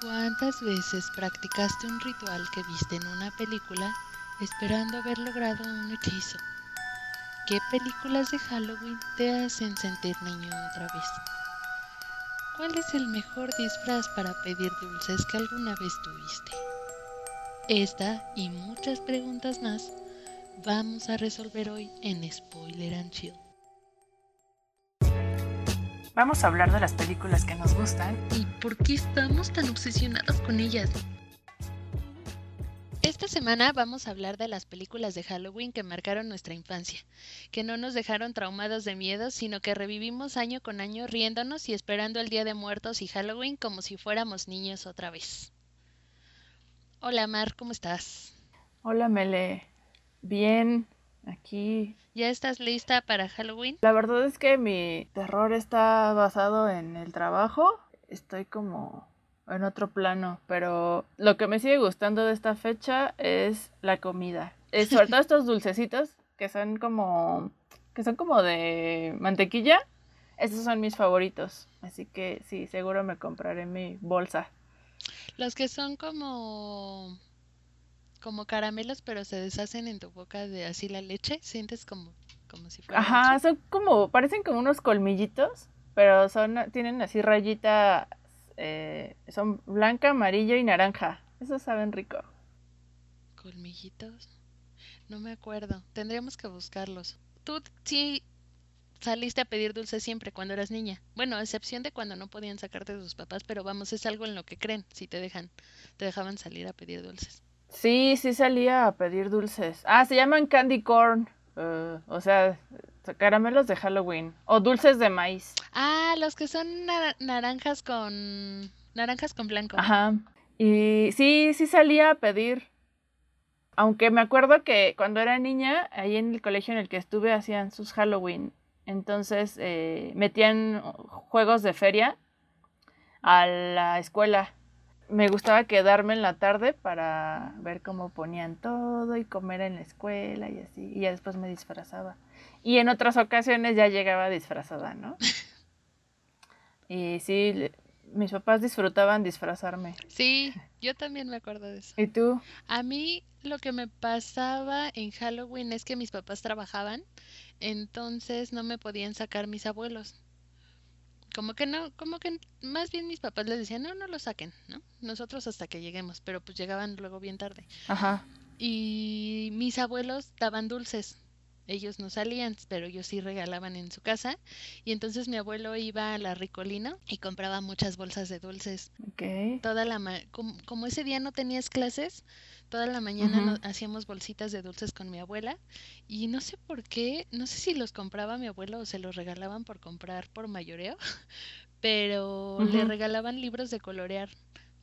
¿Cuántas veces practicaste un ritual que viste en una película esperando haber logrado un hechizo? ¿Qué películas de Halloween te hacen sentir niño otra vez? ¿Cuál es el mejor disfraz para pedir dulces que alguna vez tuviste? Esta y muchas preguntas más vamos a resolver hoy en Spoiler and. Vamos a hablar de las películas que nos gustan. ¿Y por qué estamos tan obsesionados con ellas? Esta semana vamos a hablar de las películas de Halloween que marcaron nuestra infancia, que no nos dejaron traumados de miedo, sino que revivimos año con año riéndonos y esperando el Día de Muertos y Halloween como si fuéramos niños otra vez. Hola Mar, ¿cómo estás? Hola Mele. Bien, aquí ¿Ya estás lista para Halloween? La verdad es que mi terror está basado en el trabajo. Estoy como en otro plano, pero lo que me sigue gustando de esta fecha es la comida. Es sobre todo estos dulcecitos que son como que son como de mantequilla. Esos son mis favoritos, así que sí, seguro me compraré mi bolsa. Los que son como como caramelos, pero se deshacen en tu boca de así la leche, sientes como, como si fuera. Ajá, son como, parecen como unos colmillitos, pero son, tienen así rayita, eh, son blanca, amarillo y naranja. Esos saben rico. Colmillitos. No me acuerdo. Tendríamos que buscarlos. Tú sí saliste a pedir dulces siempre cuando eras niña. Bueno, a excepción de cuando no podían sacarte de sus papás, pero vamos, es algo en lo que creen, si te dejan, te dejaban salir a pedir dulces. Sí, sí salía a pedir dulces. Ah, se llaman candy corn. Uh, o sea, caramelos de Halloween. O dulces de maíz. Ah, los que son naranjas con. Naranjas con blanco. Ajá. Y sí, sí salía a pedir. Aunque me acuerdo que cuando era niña, ahí en el colegio en el que estuve, hacían sus Halloween. Entonces eh, metían juegos de feria a la escuela me gustaba quedarme en la tarde para ver cómo ponían todo y comer en la escuela y así. Y ya después me disfrazaba. Y en otras ocasiones ya llegaba disfrazada, ¿no? Y sí, mis papás disfrutaban disfrazarme. Sí, yo también me acuerdo de eso. ¿Y tú? A mí lo que me pasaba en Halloween es que mis papás trabajaban, entonces no me podían sacar mis abuelos como que no, como que más bien mis papás les decían, no, no lo saquen, ¿no? Nosotros hasta que lleguemos, pero pues llegaban luego bien tarde. Ajá. Y mis abuelos daban dulces. Ellos no salían, pero ellos sí regalaban en su casa. Y entonces mi abuelo iba a la Ricolina y compraba muchas bolsas de dulces. Okay. Toda la como, como ese día no tenías clases, Toda la mañana hacíamos bolsitas de dulces con mi abuela y no sé por qué, no sé si los compraba mi abuelo o se los regalaban por comprar por mayoreo, pero le regalaban libros de colorear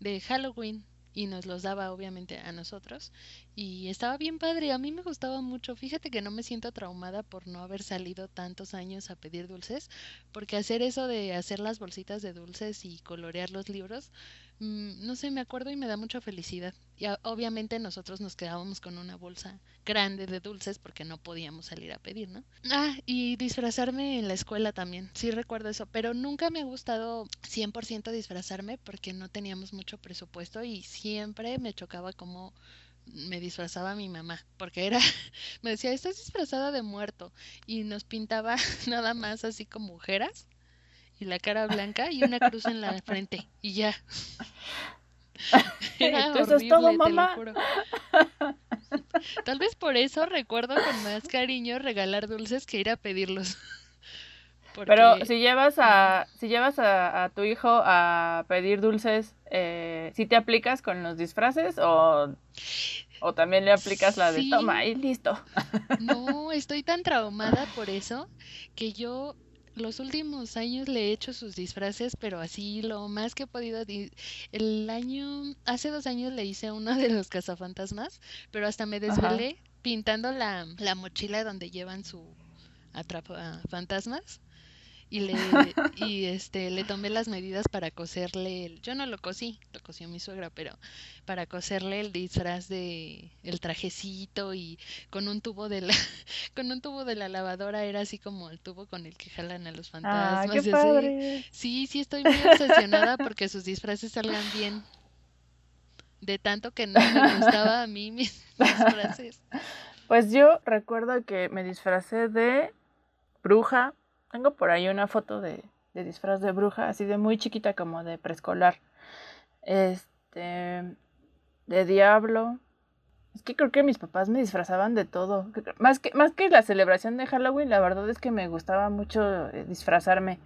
de Halloween y nos los daba obviamente a nosotros y estaba bien padre, a mí me gustaba mucho, fíjate que no me siento traumada por no haber salido tantos años a pedir dulces, porque hacer eso de hacer las bolsitas de dulces y colorear los libros no sé, me acuerdo y me da mucha felicidad. Y obviamente nosotros nos quedábamos con una bolsa grande de dulces porque no podíamos salir a pedir, ¿no? Ah, y disfrazarme en la escuela también, sí recuerdo eso, pero nunca me ha gustado 100% disfrazarme porque no teníamos mucho presupuesto y siempre me chocaba como me disfrazaba mi mamá, porque era, me decía, estás disfrazada de muerto y nos pintaba nada más así como mujeres y la cara blanca y una cruz en la frente y ya. Era Eso es todo, mamá. Tal vez por eso recuerdo con más cariño regalar dulces que ir a pedirlos. Pero si llevas a si llevas a, tu hijo a pedir dulces, eh, ¿sí te aplicas con los disfraces o, o también le aplicas la de toma y listo? No, estoy tan traumada por eso que yo los últimos años le he hecho sus disfraces, pero así lo más que he podido. El año, hace dos años le hice uno de los cazafantasmas, pero hasta me desvelé pintando la, la mochila donde llevan su atrapa fantasmas y le y este le tomé las medidas para coserle el, yo no lo cosí lo cosió mi suegra pero para coserle el disfraz de el trajecito y con un tubo de la con un tubo de la lavadora era así como el tubo con el que jalan a los fantasmas ah, qué padre. sí sí estoy muy obsesionada porque sus disfraces salgan bien de tanto que no me gustaba a mí mis disfraces. Pues yo recuerdo que me disfracé de bruja. Tengo por ahí una foto de, de disfraz de bruja, así de muy chiquita como de preescolar. Este, de diablo. Es que creo que mis papás me disfrazaban de todo. Más que, más que la celebración de Halloween, la verdad es que me gustaba mucho eh, disfrazarme.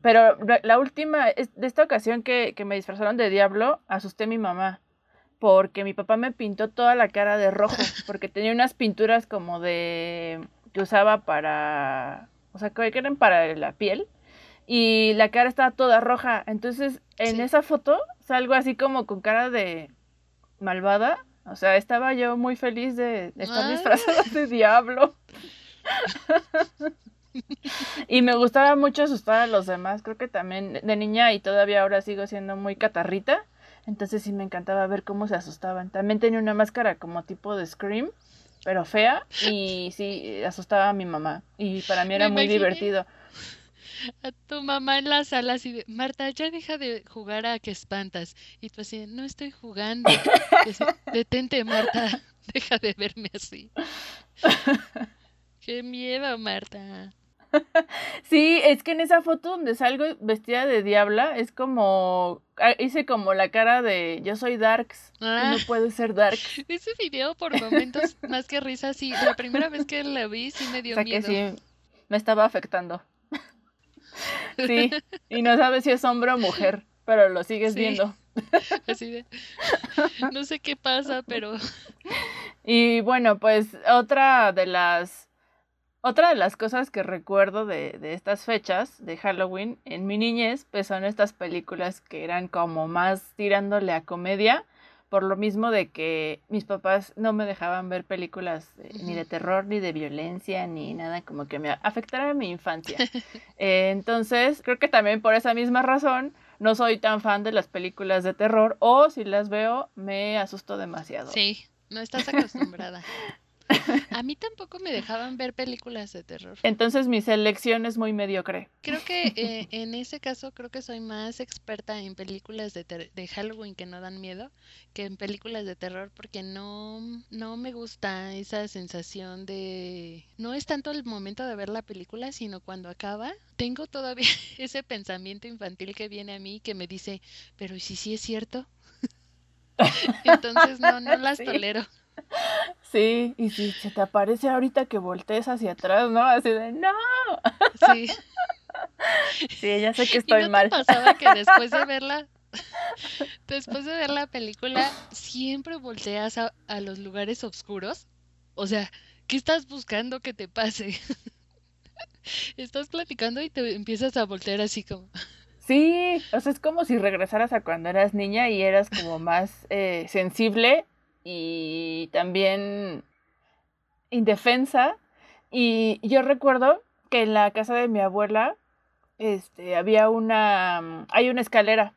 Pero la última, de esta ocasión que, que me disfrazaron de diablo, asusté a mi mamá. Porque mi papá me pintó toda la cara de rojo. Porque tenía unas pinturas como de. que usaba para. O sea, que eran para la piel. Y la cara estaba toda roja. Entonces, en esa foto salgo así como con cara de malvada. O sea, estaba yo muy feliz de, estar disfrazada de diablo. y me gustaba mucho asustar a los demás. Creo que también de niña y todavía ahora sigo siendo muy catarrita. Entonces sí me encantaba ver cómo se asustaban. También tenía una máscara como tipo de Scream, pero fea. Y sí, asustaba a mi mamá. Y para mí era muy divertido a tu mamá en la sala así de, Marta, ya deja de jugar a que espantas. Y tú así, no estoy jugando. Detente, Marta, deja de verme así. Qué miedo, Marta. Sí, es que en esa foto donde salgo vestida de diabla es como ah, hice como la cara de yo soy Darks no ah. puede ser Darks. Ese video por momentos más que risa sí, la primera vez que la vi sí me dio miedo. Que sí me estaba afectando. Sí, y no sabes si es hombre o mujer, pero lo sigues viendo. Así de, no sé qué pasa, pero... Y bueno, pues otra de las... Otra de las cosas que recuerdo de, de estas fechas de Halloween en mi niñez, pues son estas películas que eran como más tirándole a comedia por lo mismo de que mis papás no me dejaban ver películas ni de terror, ni de violencia, ni nada como que me afectara a mi infancia. Eh, entonces, creo que también por esa misma razón no soy tan fan de las películas de terror o si las veo me asusto demasiado. Sí, no estás acostumbrada. A mí tampoco me dejaban ver películas de terror. Entonces mi selección es muy mediocre. Creo que eh, en ese caso creo que soy más experta en películas de, de, Halloween que no dan miedo que en películas de terror porque no, no me gusta esa sensación de... No es tanto el momento de ver la película, sino cuando acaba. Tengo todavía ese pensamiento infantil que viene a mí que me dice, pero ¿y si sí es cierto? Entonces no, no las tolero. Sí, y si se te aparece ahorita que voltees hacia atrás, ¿no? Así de ¡No! Sí. Sí, ya sé que estoy ¿Y no mal. Te pasaba que después de verla, después de ver la película, siempre volteas a, a los lugares oscuros? O sea, ¿qué estás buscando que te pase? Estás platicando y te empiezas a voltear así como. Sí, o sea, es como si regresaras a cuando eras niña y eras como más eh, sensible y también indefensa. Y yo recuerdo que en la casa de mi abuela este, había una, mm, hay una escalera.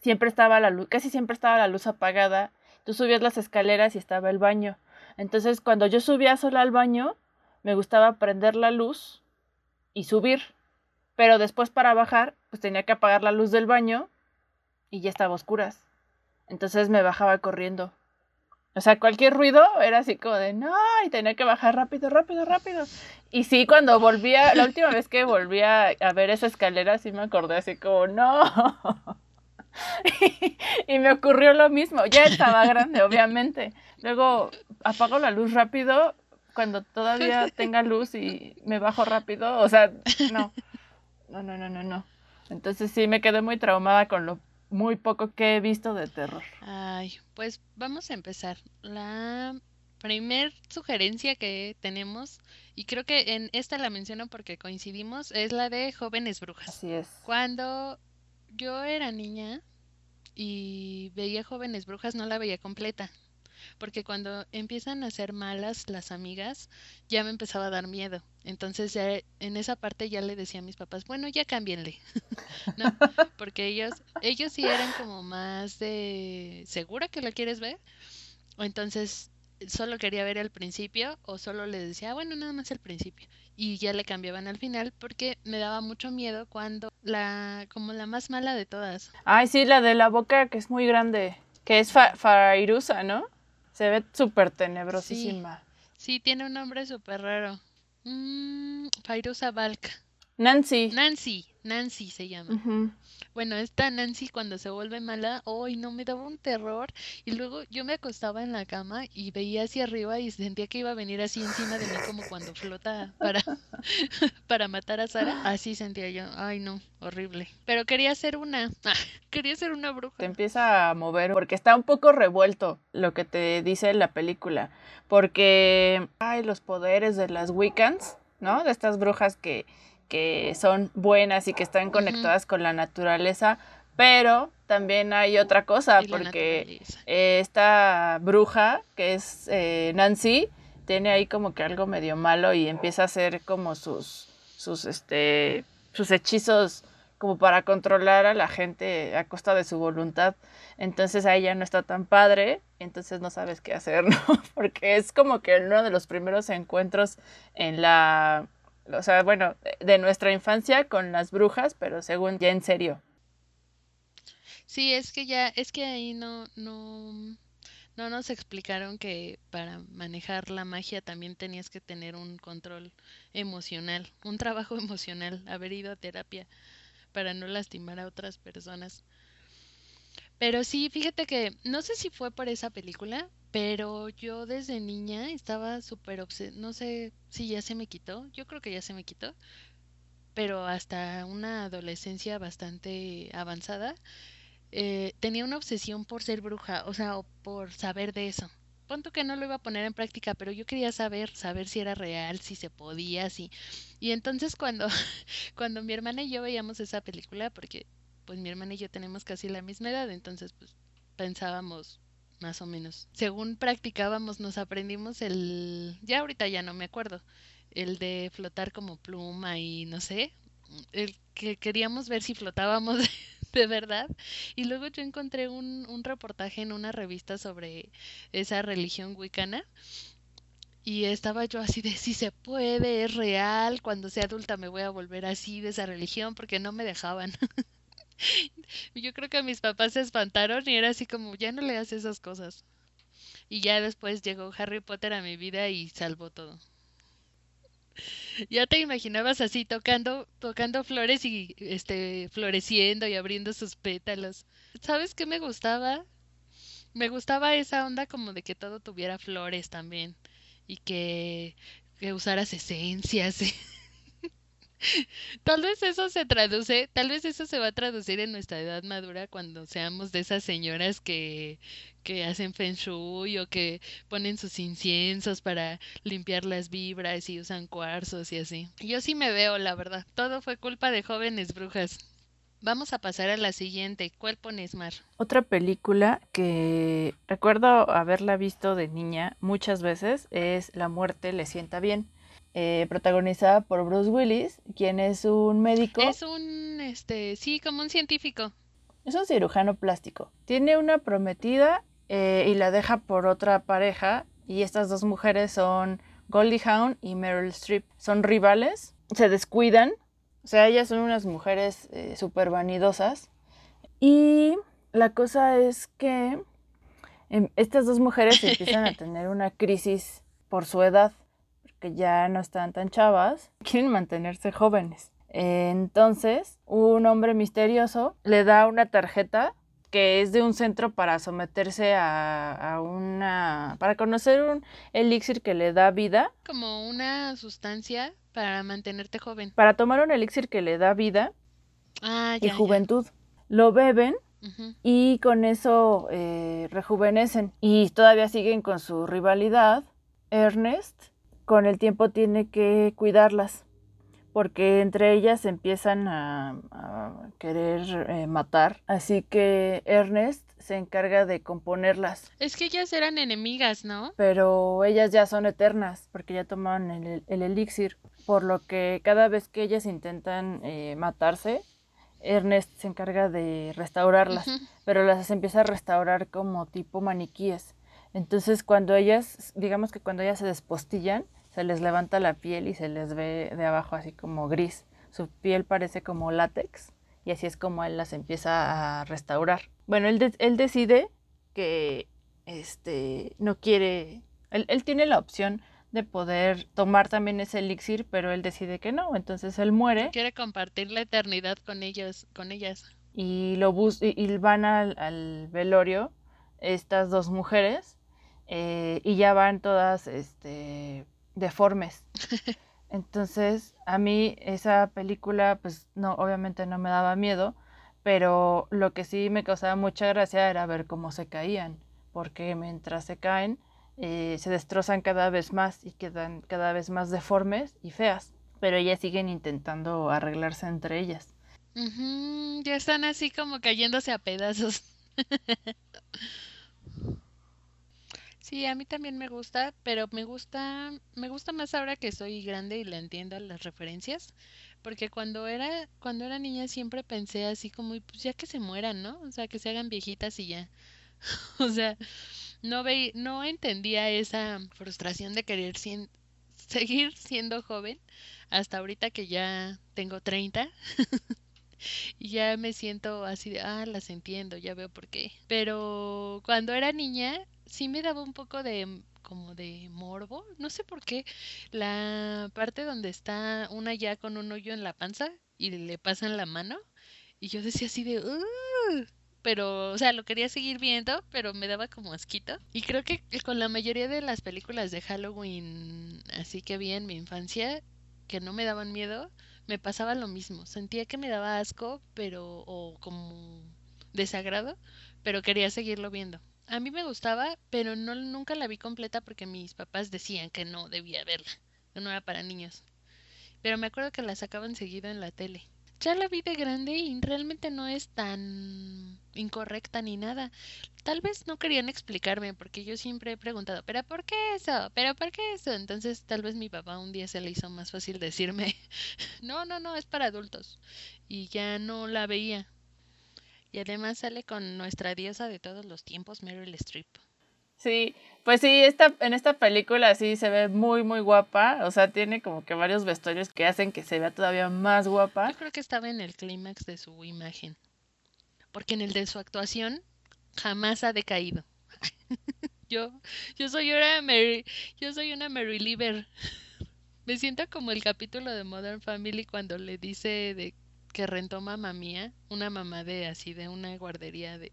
Siempre estaba la luz, casi siempre estaba la luz apagada. Tú subías las escaleras y estaba el baño. Entonces, cuando yo subía sola al baño, me gustaba prender la luz y subir. Pero después para bajar, pues tenía que apagar la luz del baño y ya estaba oscuras. Entonces me bajaba corriendo. O sea, cualquier ruido era así como de no, y tenía que bajar rápido, rápido, rápido. Y sí, cuando volvía, la última vez que volví a, ver esa escalera, sí me acordé así como no. y, me ocurrió lo mismo. Ya estaba grande, obviamente. Luego apago la luz rápido cuando todavía tenga luz y me bajo rápido. O sea, no. No, no, no, no, no. Entonces sí me quedé muy traumada con lo muy poco que he visto de terror. Ay, pues vamos a empezar. La primer sugerencia que tenemos, y creo que en esta la menciono porque coincidimos, es la de jóvenes brujas. Así es. Cuando yo era niña y veía jóvenes brujas, no la veía completa. Porque cuando empiezan a ser malas las amigas, ya me empezaba a dar miedo. Entonces ya en esa parte ya le decía a mis papás, bueno, ya cámbienle. ¿No? Porque ellos, ellos sí eran como más de ¿segura que la quieres ver? O entonces solo quería ver el principio o solo le decía, ah, bueno, nada más el principio. Y ya le cambiaban al final porque me daba mucho miedo cuando la, como la más mala de todas. Ay, sí, la de la boca que es muy grande Que es Fairuza, ¿no? Se ve súper tenebrosísima. Sí. tiene un nombre súper raro. Mm, Fairuza Balk. Nancy. Nancy, Nancy se llama. Bueno, esta Nancy cuando se vuelve mala, hoy no me daba un terror y luego yo me acostaba en la cama y veía hacia arriba y sentía que iba a venir así encima de mí como cuando flota para para matar a Sara. Así sentía yo. Ay, no, horrible. Pero quería ser una, quería ser una bruja. Te empieza a mover porque está un poco revuelto lo que te dice la película, porque hay los poderes de las Wiccans, ¿no? De estas brujas que que son buenas y que están conectadas con la naturaleza, pero también hay otra cosa, porque esta bruja, que es eh, Nancy, tiene ahí como que algo medio malo y empieza a hacer como sus, sus, este, sus hechizos como para controlar a la gente a costa de su voluntad. Entonces ahí ya no está tan padre, entonces no sabes qué hacer, ¿no? Porque es como que uno de los primeros encuentros en la o sea, bueno, de nuestra infancia con las brujas, pero según ya en serio. Sí, es que ya, es que ahí no, no, no nos explicaron que para manejar la magia también tenías que tener un control emocional, un trabajo emocional, haber ido a terapia para no lastimar a otras personas. Pero sí, fíjate que no sé si fue por esa película, pero yo desde niña estaba súper obsesionada, no sé si ya se me quitó, yo creo que ya se me quitó, pero hasta una adolescencia bastante avanzada, eh, tenía una obsesión por ser bruja, o sea, por saber de eso. Punto que no lo iba a poner en práctica, pero yo quería saber, saber si era real, si se podía, si... Y entonces cuando, cuando mi hermana y yo veíamos esa película, porque pues mi hermana y yo tenemos casi la misma edad, entonces pues pensábamos más o menos. Según practicábamos, nos aprendimos el, ya ahorita ya no me acuerdo, el de flotar como pluma y no sé, el que queríamos ver si flotábamos de verdad. Y luego yo encontré un, un reportaje en una revista sobre esa religión wicana. Y estaba yo así de si se puede, es real, cuando sea adulta me voy a volver así de esa religión porque no me dejaban. Yo creo que mis papás se espantaron y era así como, ya no le hagas esas cosas. Y ya después llegó Harry Potter a mi vida y salvó todo. Ya te imaginabas así tocando, tocando flores y este floreciendo y abriendo sus pétalos. ¿Sabes qué me gustaba? Me gustaba esa onda como de que todo tuviera flores también y que, que usaras esencias. Tal vez eso se traduce, tal vez eso se va a traducir en nuestra edad madura cuando seamos de esas señoras que, que hacen feng shui o que ponen sus inciensos para limpiar las vibras y usan cuarzos y así. Yo sí me veo, la verdad. Todo fue culpa de jóvenes brujas. Vamos a pasar a la siguiente. ¿Cuál pones, Mar? Otra película que recuerdo haberla visto de niña muchas veces es La muerte le sienta bien eh, protagonizada por Bruce Willis, quien es un médico. Es un, este, sí, como un científico. Es un cirujano plástico. Tiene una prometida eh, y la deja por otra pareja. Y estas dos mujeres son Goldie Hawn y Meryl Streep. Son rivales, se descuidan. O sea, ellas son unas mujeres eh, súper vanidosas. Y la cosa es que em, estas dos mujeres empiezan a tener una crisis por su edad que ya no están tan chavas, quieren mantenerse jóvenes. Entonces, un hombre misterioso le da una tarjeta que es de un centro para someterse a, una... para conocer un elixir que le da vida. Como una sustancia para mantenerte joven. Para tomar un elixir que le da vida ah, y juventud. Lo beben y con eso eh, rejuvenecen. Y todavía siguen con su rivalidad. Ernest con el tiempo tiene que cuidarlas, porque entre ellas empiezan a, querer eh, matar. Así que Ernest se encarga de componerlas. Es que ellas eran enemigas, ¿no? Pero ellas ya son eternas, porque ya tomaron el, elixir, por lo que cada vez que ellas intentan eh, matarse, Ernest se encarga de restaurarlas, pero las empieza a restaurar como tipo maniquíes. Entonces cuando ellas, digamos que cuando ellas se despostillan, se les levanta la piel y se les ve de abajo así como gris. Su piel parece como látex y así es como él las empieza a restaurar. Bueno, él, él decide que este no quiere, él, él tiene la opción de poder tomar también ese elixir, pero él decide que no, entonces él muere. Quiere compartir la eternidad con ellos, con ellas. Y lo bus y, van al, velorio estas dos mujeres eh, y ya van todas este deformes. Entonces, a mí esa película, pues no, obviamente no me daba miedo, pero lo que sí me causaba mucha gracia era ver cómo se caían, porque mientras se caen, eh, se destrozan cada vez más y quedan cada vez más deformes y feas, pero ellas siguen intentando arreglarse entre ellas. ya están así como cayéndose a pedazos. sí, a mí también me gusta, pero me gusta, me gusta más ahora que soy grande y le entiendo las referencias, porque cuando era, cuando era niña siempre pensé así como, pues ya que se mueran, ¿no? O sea, que se hagan viejitas y ya. o sea, no ve, no entendía esa frustración de querer seguir siendo joven hasta ahorita que ya tengo 30 y ya me siento así de, ah, las entiendo, ya veo por qué. Pero cuando era niña sí me daba un poco de como de morbo, no sé por qué, la parte donde está una ya con un hoyo en la panza y le pasan la mano y yo decía así de, pero, o sea, lo quería seguir viendo, pero me daba como asquito. Y creo que con la mayoría de las películas de Halloween, así que vi en mi infancia, que no me daban miedo, me pasaba lo mismo. Sentía que me daba asco, pero, o como desagrado, pero quería seguirlo viendo. A mí me gustaba, pero no, nunca la vi completa porque mis papás decían que no debía verla, que no era para niños. Pero me acuerdo que la sacaban seguido en la tele ya la vi de grande y realmente no es tan incorrecta ni nada. Tal vez no querían explicarme porque yo siempre he preguntado, pero ¿por qué eso? ¿Pero por qué eso? Entonces tal vez mi papá un día se le hizo más fácil decirme, no, no, no, es para adultos. Y ya no la veía. Y además sale con nuestra diosa de todos los tiempos, Meryl Streep. Sí, pues sí, esta, en esta película sí se ve muy, muy guapa. O sea, tiene como que varios vestuarios que hacen que se vea todavía más guapa. Yo creo que estaba en el clímax de su imagen. Porque en el de su actuación jamás ha decaído. yo, yo soy una Mary, yo soy una Mary Lieber. Me siento como el capítulo de Modern Family cuando le dice de que rentó mamá mía, una mamá de así de una guardería de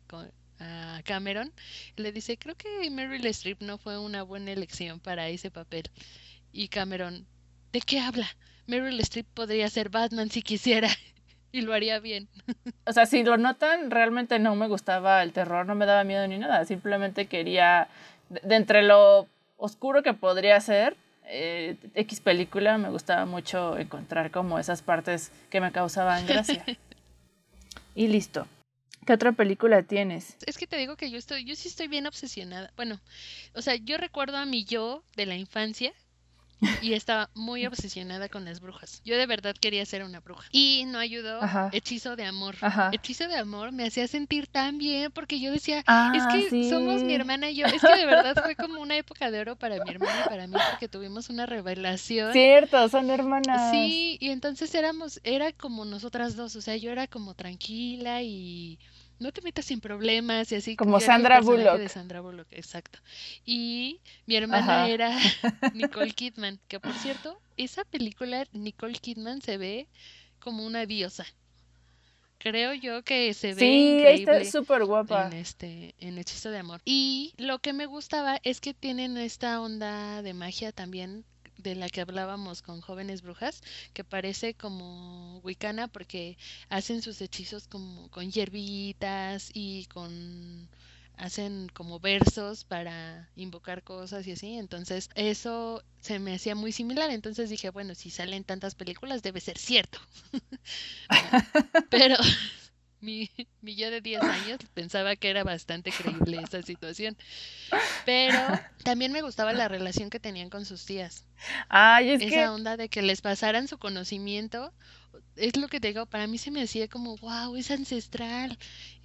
a Cameron, le dice, creo que Meryl Streep no fue una buena elección para ese papel. Y Cameron, ¿de qué habla? Meryl Streep podría ser Batman si quisiera. y lo haría bien. o sea, si lo notan, realmente no me gustaba el terror, no me daba miedo ni nada. Simplemente quería, de, entre lo oscuro que podría ser, eh, X película, me gustaba mucho encontrar como esas partes que me causaban gracia. y listo. ¿Qué otra película tienes? Es que te digo que yo estoy, yo sí estoy bien obsesionada. Bueno, o sea, yo recuerdo a mi yo de la infancia y estaba muy obsesionada con las brujas. Yo de verdad quería ser una bruja. Y no ayudó Hechizo de Amor. Hechizo de Amor me hacía sentir tan bien porque yo decía, ah, es que somos mi hermana y yo. Es que de verdad fue como una época de oro para mi hermana y para mí porque tuvimos una revelación. Cierto, son hermanas. Sí, y entonces éramos, era como nosotras dos, o sea, yo era como tranquila y no te metas sin problemas y así. Como Sandra Bullock. De Sandra Bullock, exacto. Y mi hermana era Nicole Kidman, que por cierto, esa película Nicole Kidman se ve como una diosa. Creo yo que se ve sí, está súper guapa. En este en Hechizo de Amor. Y lo que me gustaba es que tienen esta onda de magia también de la que hablábamos con jóvenes brujas, que parece como wicana porque hacen sus hechizos como con hierbitas y con hacen como versos para invocar cosas y así, entonces eso se me hacía muy similar, entonces dije, bueno, si salen tantas películas debe ser cierto. Pero mi, mi yo de 10 años pensaba que era bastante creíble esa situación. Pero también me gustaba la relación que tenían con sus tías. Ay, es Esa onda de que les pasaran su conocimiento, es lo que te digo, para mí se me hacía como, wow, es ancestral.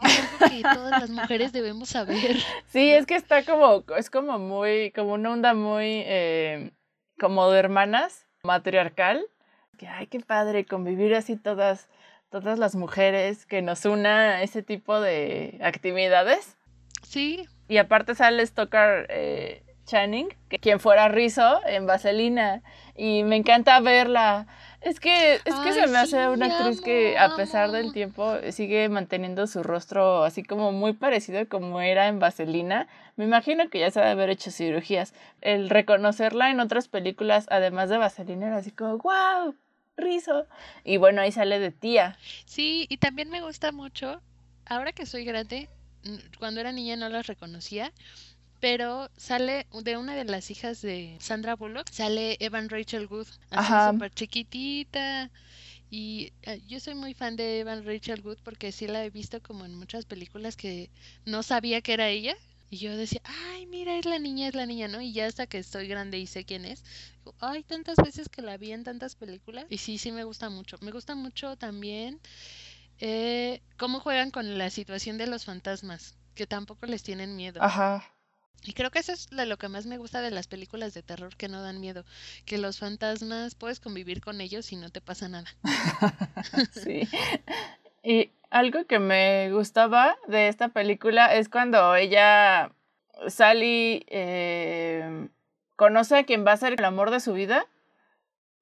Es algo que todas las mujeres debemos saber. Sí, es que está como, es como muy, como una onda muy, eh, como de hermanas, matriarcal. Que, ay, qué padre convivir así todas todas las mujeres que nos una ese tipo de actividades. Sí. Y aparte sale Stoker eh, Channing, que quien fuera Rizzo en Vaselina. Y me encanta verla. Es que, es que se me hace una actriz que a pesar del tiempo sigue manteniendo su rostro así como muy parecido como era en Vaselina. Me imagino que ya se debe haber hecho cirugías. El reconocerla en otras películas, además de Vaselina, era así como, wow, Rizzo. Y bueno, ahí sale de tía. Sí, y también me gusta mucho, ahora que soy grande, cuando era niña no las reconocía, pero sale de una de las hijas de Sandra Bullock, sale Evan Rachel Wood, así súper chiquitita. Y eh, yo soy muy fan de Evan Rachel Wood porque sí la he visto como en muchas películas que no sabía que era ella. Y yo decía, ay, mira, es la niña, es la niña, ¿no? Y ya hasta que estoy grande y sé quién es, digo, ay, tantas veces que la vi en tantas películas. Y sí, sí me gusta mucho. Me gusta mucho también eh, cómo juegan con la situación de los fantasmas, que tampoco les tienen miedo. Ajá. Y creo que eso es lo que más me gusta de las películas de terror que no dan miedo, que los fantasmas puedes convivir con ellos y no te pasa nada. sí. Y algo que me gustaba de esta película es cuando ella, Sally, eh, conoce a quien va a ser el amor de su vida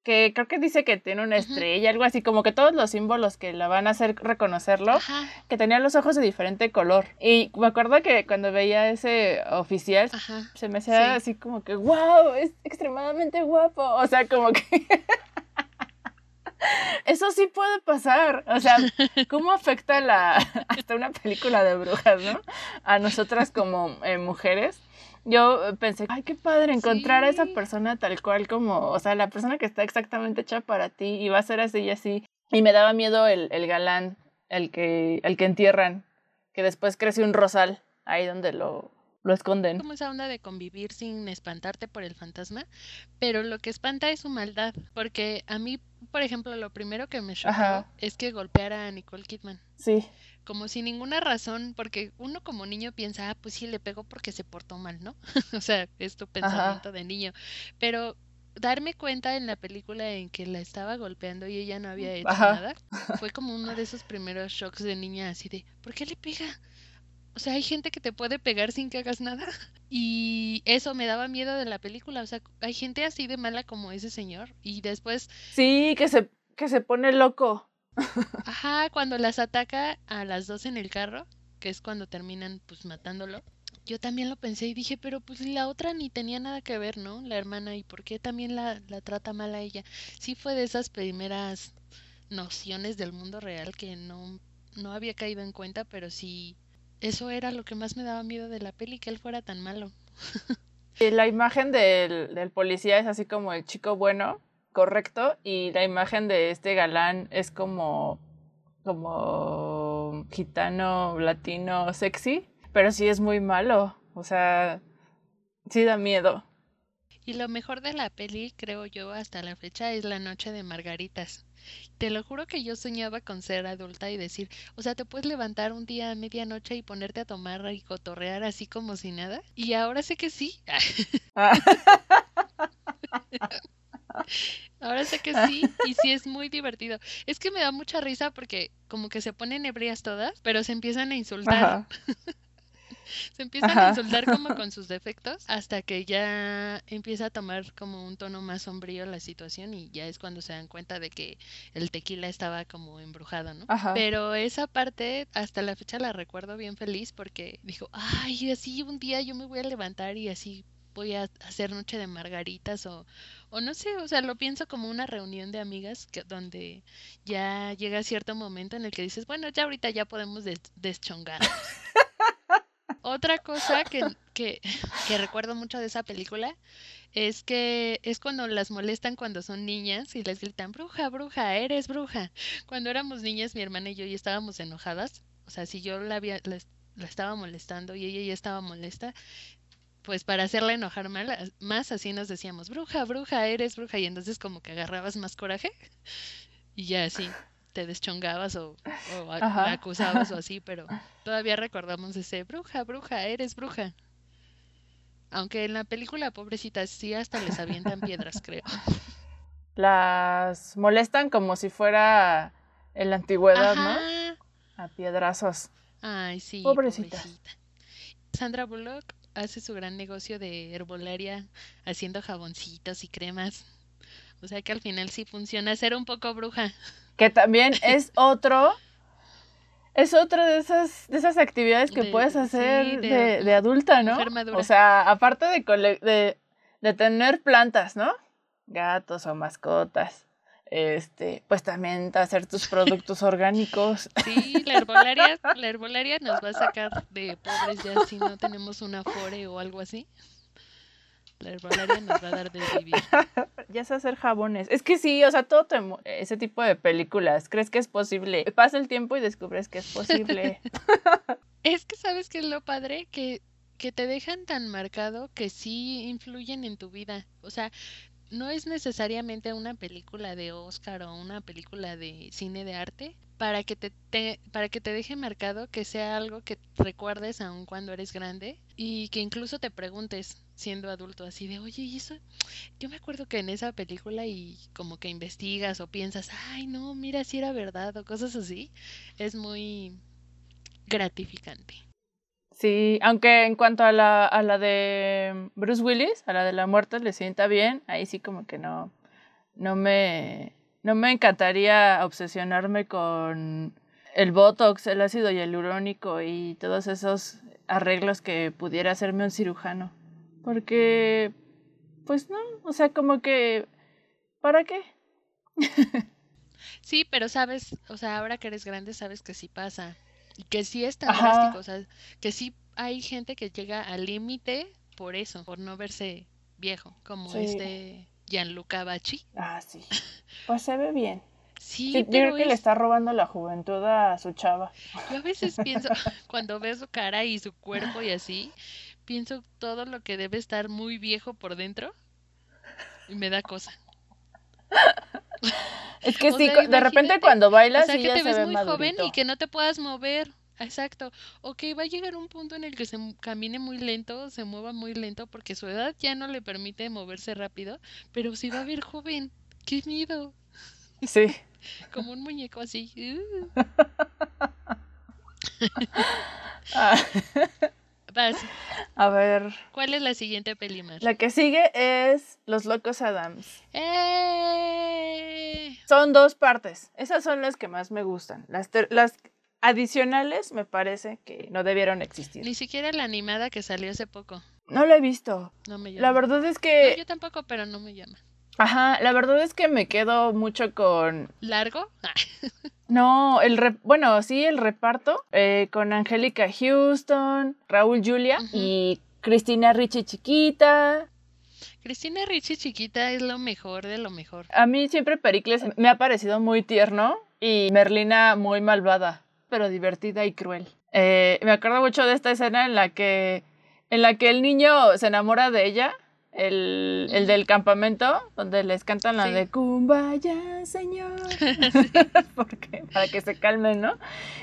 que creo que dice que tiene una estrella, algo así, como que todos los símbolos que la van a hacer reconocerlo, que tenía los ojos de diferente color. Y me acuerdo que cuando veía ese oficial, se me hacía así como que, wow, es extremadamente guapo. O sea, como que... Eso sí puede pasar. O sea, ¿cómo afecta la hasta una película de brujas, ¿no? A nosotras como eh, mujeres yo pensé, ay, qué padre encontrar a esa persona tal cual como, o sea, la persona que está exactamente hecha para ti y va a ser así y así. Y me daba miedo el, el galán, el que, el que entierran, que después crece un rosal ahí donde lo, lo esconden. Como esa onda de convivir sin espantarte por el fantasma, pero lo que espanta es su maldad, porque a mí, por ejemplo, lo primero que me chocó es que golpeara a Nicole Kidman. Sí como sin ninguna razón, porque uno como niño piensa, ah, pues sí, le pegó porque se portó mal, ¿no? o sea, es tu pensamiento de niño. Pero darme cuenta en la película en que la estaba golpeando y ella no había hecho nada, fue como uno de esos primeros shocks de niña así de, ¿por qué le pega? O sea, hay gente que te puede pegar sin que hagas nada. Y eso me daba miedo de la película. O sea, hay gente así de mala como ese señor. Y después... Sí, que se, que se pone loco. Ajá, cuando las ataca a las dos en el carro, que es cuando terminan pues matándolo. Yo también lo pensé y dije, pero pues la otra ni tenía nada que ver, ¿no? La hermana, ¿y por qué también la, la trata mal a ella? Sí fue de esas primeras nociones del mundo real que no, no había caído en cuenta, pero sí, eso era lo que más me daba miedo de la peli, que él fuera tan malo. la imagen del, del policía es así como el chico bueno, correcto y la imagen de este galán es como como gitano latino sexy, pero sí es muy malo, o sea, sí da miedo. Y lo mejor de la peli, creo yo, hasta la fecha es la noche de margaritas. Te lo juro que yo soñaba con ser adulta y decir, o sea, te puedes levantar un día a medianoche y ponerte a tomar y cotorrear así como si nada. Y ahora sé que sí. Ah. Ahora sé que sí, y sí es muy divertido. Es que me da mucha risa porque como que se ponen ebrias todas, pero se empiezan a insultar. se empiezan a insultar como con sus defectos hasta que ya empieza a tomar como un tono más sombrío la situación y ya es cuando se dan cuenta de que el tequila estaba como embrujado, ¿no? Pero esa parte hasta la fecha la recuerdo bien feliz porque dijo, ay, así un día yo me voy a levantar y así voy a hacer noche de margaritas o, o no sé, o sea, lo pienso como una reunión de amigas que, donde ya llega cierto momento en el que dices, bueno, ya ahorita ya podemos deschongar. Otra cosa que, que, recuerdo mucho de esa película es que es cuando las molestan cuando son niñas y les gritan, bruja, bruja, eres bruja. Cuando éramos niñas, mi hermana y yo ya estábamos enojadas. O sea, si yo la, había, la, la estaba molestando y ella ya estaba molesta, pues para hacerla enojar más, así nos decíamos, bruja, bruja, eres bruja, y entonces como que agarrabas más coraje y ya así te deschongabas o, acusabas o así, pero todavía recordamos ese, bruja, bruja, eres bruja. Aunque en la película, pobrecita, sí hasta les avientan piedras, creo. Las molestan como si fuera en la antigüedad, ¿no? A piedrazos. Ay, sí. pobrecita. Sandra Bullock hace su gran negocio de herbolaria haciendo jaboncitos y cremas. O sea que al final sí funciona ser un poco bruja. Que también es otro es otra de esas, de esas actividades que puedes hacer de, adulta, ¿no? O sea, aparte de, de, de, tener plantas, ¿no? Gatos o mascotas. Este, pues también hacer tus productos orgánicos. Sí, la herbolaria, la herbolaria nos va a sacar de pobres ya si no tenemos una fore o algo así. La herbolaria nos va a dar de vivir. ya sé hacer jabones. Es que sí, o sea, todo ese tipo de películas. ¿Crees que es posible? Pasa el tiempo y descubres que es posible. es que sabes que es lo padre que que te dejan tan marcado que sí influyen en tu vida. O sea, no es necesariamente una película de Oscar o una película de cine de arte para que te, para que te deje marcado que sea algo que recuerdes aun cuando eres grande y que incluso te preguntes siendo adulto, así de, oye, ¿y eso? Yo me acuerdo que en esa película y como que investigas o piensas, ay, no, mira si era verdad o cosas así, es muy gratificante. Sí, aunque en cuanto a la, a la de Bruce Willis, a la de la muerte, le sienta bien, ahí sí como que no, no me, no me encantaría obsesionarme con el Botox, el ácido hialurónico y todos esos arreglos que pudiera hacerme un cirujano. Porque, pues no, o sea, como que, ¿para qué? sí, pero sabes, o sea, ahora que eres grande sabes que sí pasa. Y que sí es tan drástico, o sea, que sí hay gente que llega al límite por eso, por no verse viejo, como este Gianluca Bacci. Ah, sí. Pues se ve bien. Sí, yo creo que le está robando la juventud a su chava. Yo a veces pienso, cuando veo su cara y su cuerpo y así, pienso todo lo que debe estar muy viejo por dentro y me da cosa. Es que sí, de repente cuando bailas o sea, que te ves muy joven y que no te puedas mover. Exacto. O que va a llegar un punto en el que se camine muy lento, se mueva muy lento porque su edad ya no le permite moverse rápido, pero si va a ver joven. ¡Qué miedo! Sí. Como un muñeco así. A ver. ¿Cuál es la siguiente peli La que sigue es Los Locos Adams. ¡Eh! Son dos partes. Esas son las que más me gustan. Las, las adicionales me parece que no debieron existir. Ni siquiera la animada que salió hace poco. No la he visto. No me llama. La verdad es que... yo tampoco, pero no me llama. Ajá, la verdad es que me quedo mucho con... ¿Largo? no, el bueno, sí, el reparto eh, con Angélica Houston, Raúl Julia y Cristina Ricci chiquita. Cristina Ricci chiquita es lo mejor de lo mejor. A mí siempre Pericles me ha parecido muy tierno y Merlina muy malvada, pero divertida y cruel. Eh, me acuerdo mucho de esta escena en la que en la que el niño se enamora de ella el, el del campamento, donde les cantan la de Kumbaya, señor. Porque, para que se calmen, ¿no?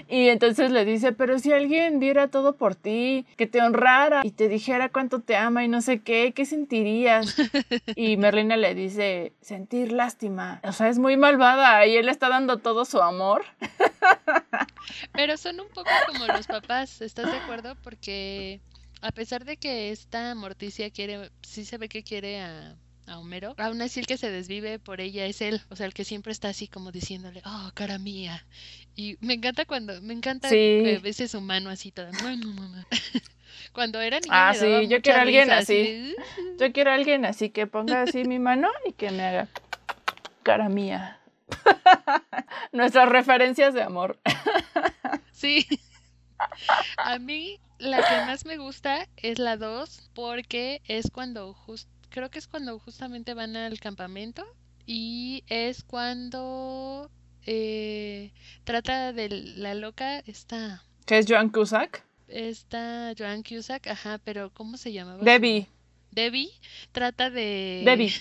Y entonces le dice, pero si alguien diera todo por ti, que te honrara y te dijera cuánto te ama y no sé qué, ¿qué sentirías? Y Merlina le dice, sentir lástima. O sea, es muy malvada y él está dando todo su amor. Pero son un poco como los papás, ¿estás de acuerdo? Porque a pesar de que esta Morticia quiere, sí se ve que quiere a, Homero, aún así el que se desvive por ella es él, o sea, el que siempre está así como diciéndole, oh, cara mía. Y me encanta cuando, me encanta que ves su mano así toda, cuando era niña. Ah, sí, yo quiero a alguien así. Yo quiero a alguien así que ponga así mi mano y que me haga cara mía. Nuestras referencias de amor. sí. A mí la que más me gusta es la 2 porque es cuando just, creo que es cuando justamente van al campamento y es cuando eh, trata de la loca esta ¿Qué es Joan Cusack? Esta Joan Cusack, ajá, pero ¿cómo se llamaba? Debbie. Debbie trata de Debbie.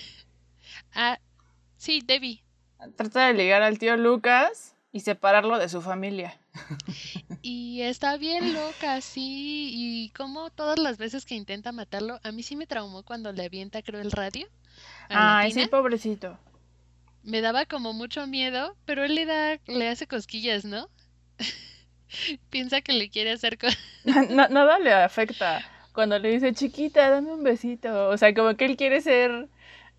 ah, sí, Debbie. Trata de ligar al tío Lucas y separarlo de su familia. Y está bien loca, sí. Y como todas las veces que intenta matarlo, a mí sí me traumó cuando le avienta, creo, el radio. Ay, sí, pobrecito. Me daba como mucho miedo, pero él le da, le hace cosquillas, ¿no? Piensa que le quiere hacer cosas. nada le afecta. Cuando le dice, chiquita, dame un besito. O sea, como que él quiere ser.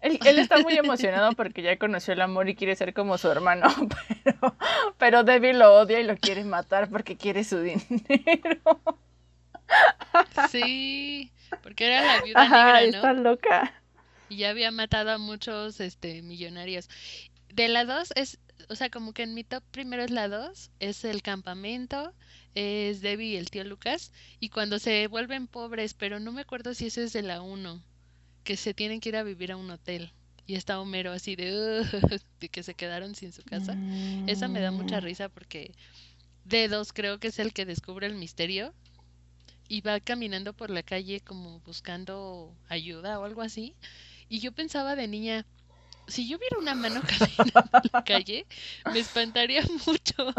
Él, él, está muy emocionado porque ya conoció el amor y quiere ser como su hermano, pero, pero Debbie lo odia y lo quiere matar porque quiere su dinero. Sí, porque era la viuda negra, ¿no? Está loca. Y ya había matado a muchos este millonarios. De la 2 es, o sea, como que en mi top primero es la 2, es el campamento, es Debbie y el tío Lucas, y cuando se vuelven pobres, pero no me acuerdo si ese es de la 1, que se tienen que ir a vivir a un hotel. Y está Homero así de, de que se quedaron sin su casa. Esa me da mucha mm. risa porque D2 creo que es el que descubre el misterio y va caminando por la calle como buscando ayuda o algo así. Y yo pensaba de niña, si yo viera una mano caminando en la calle, me espantaría mucho.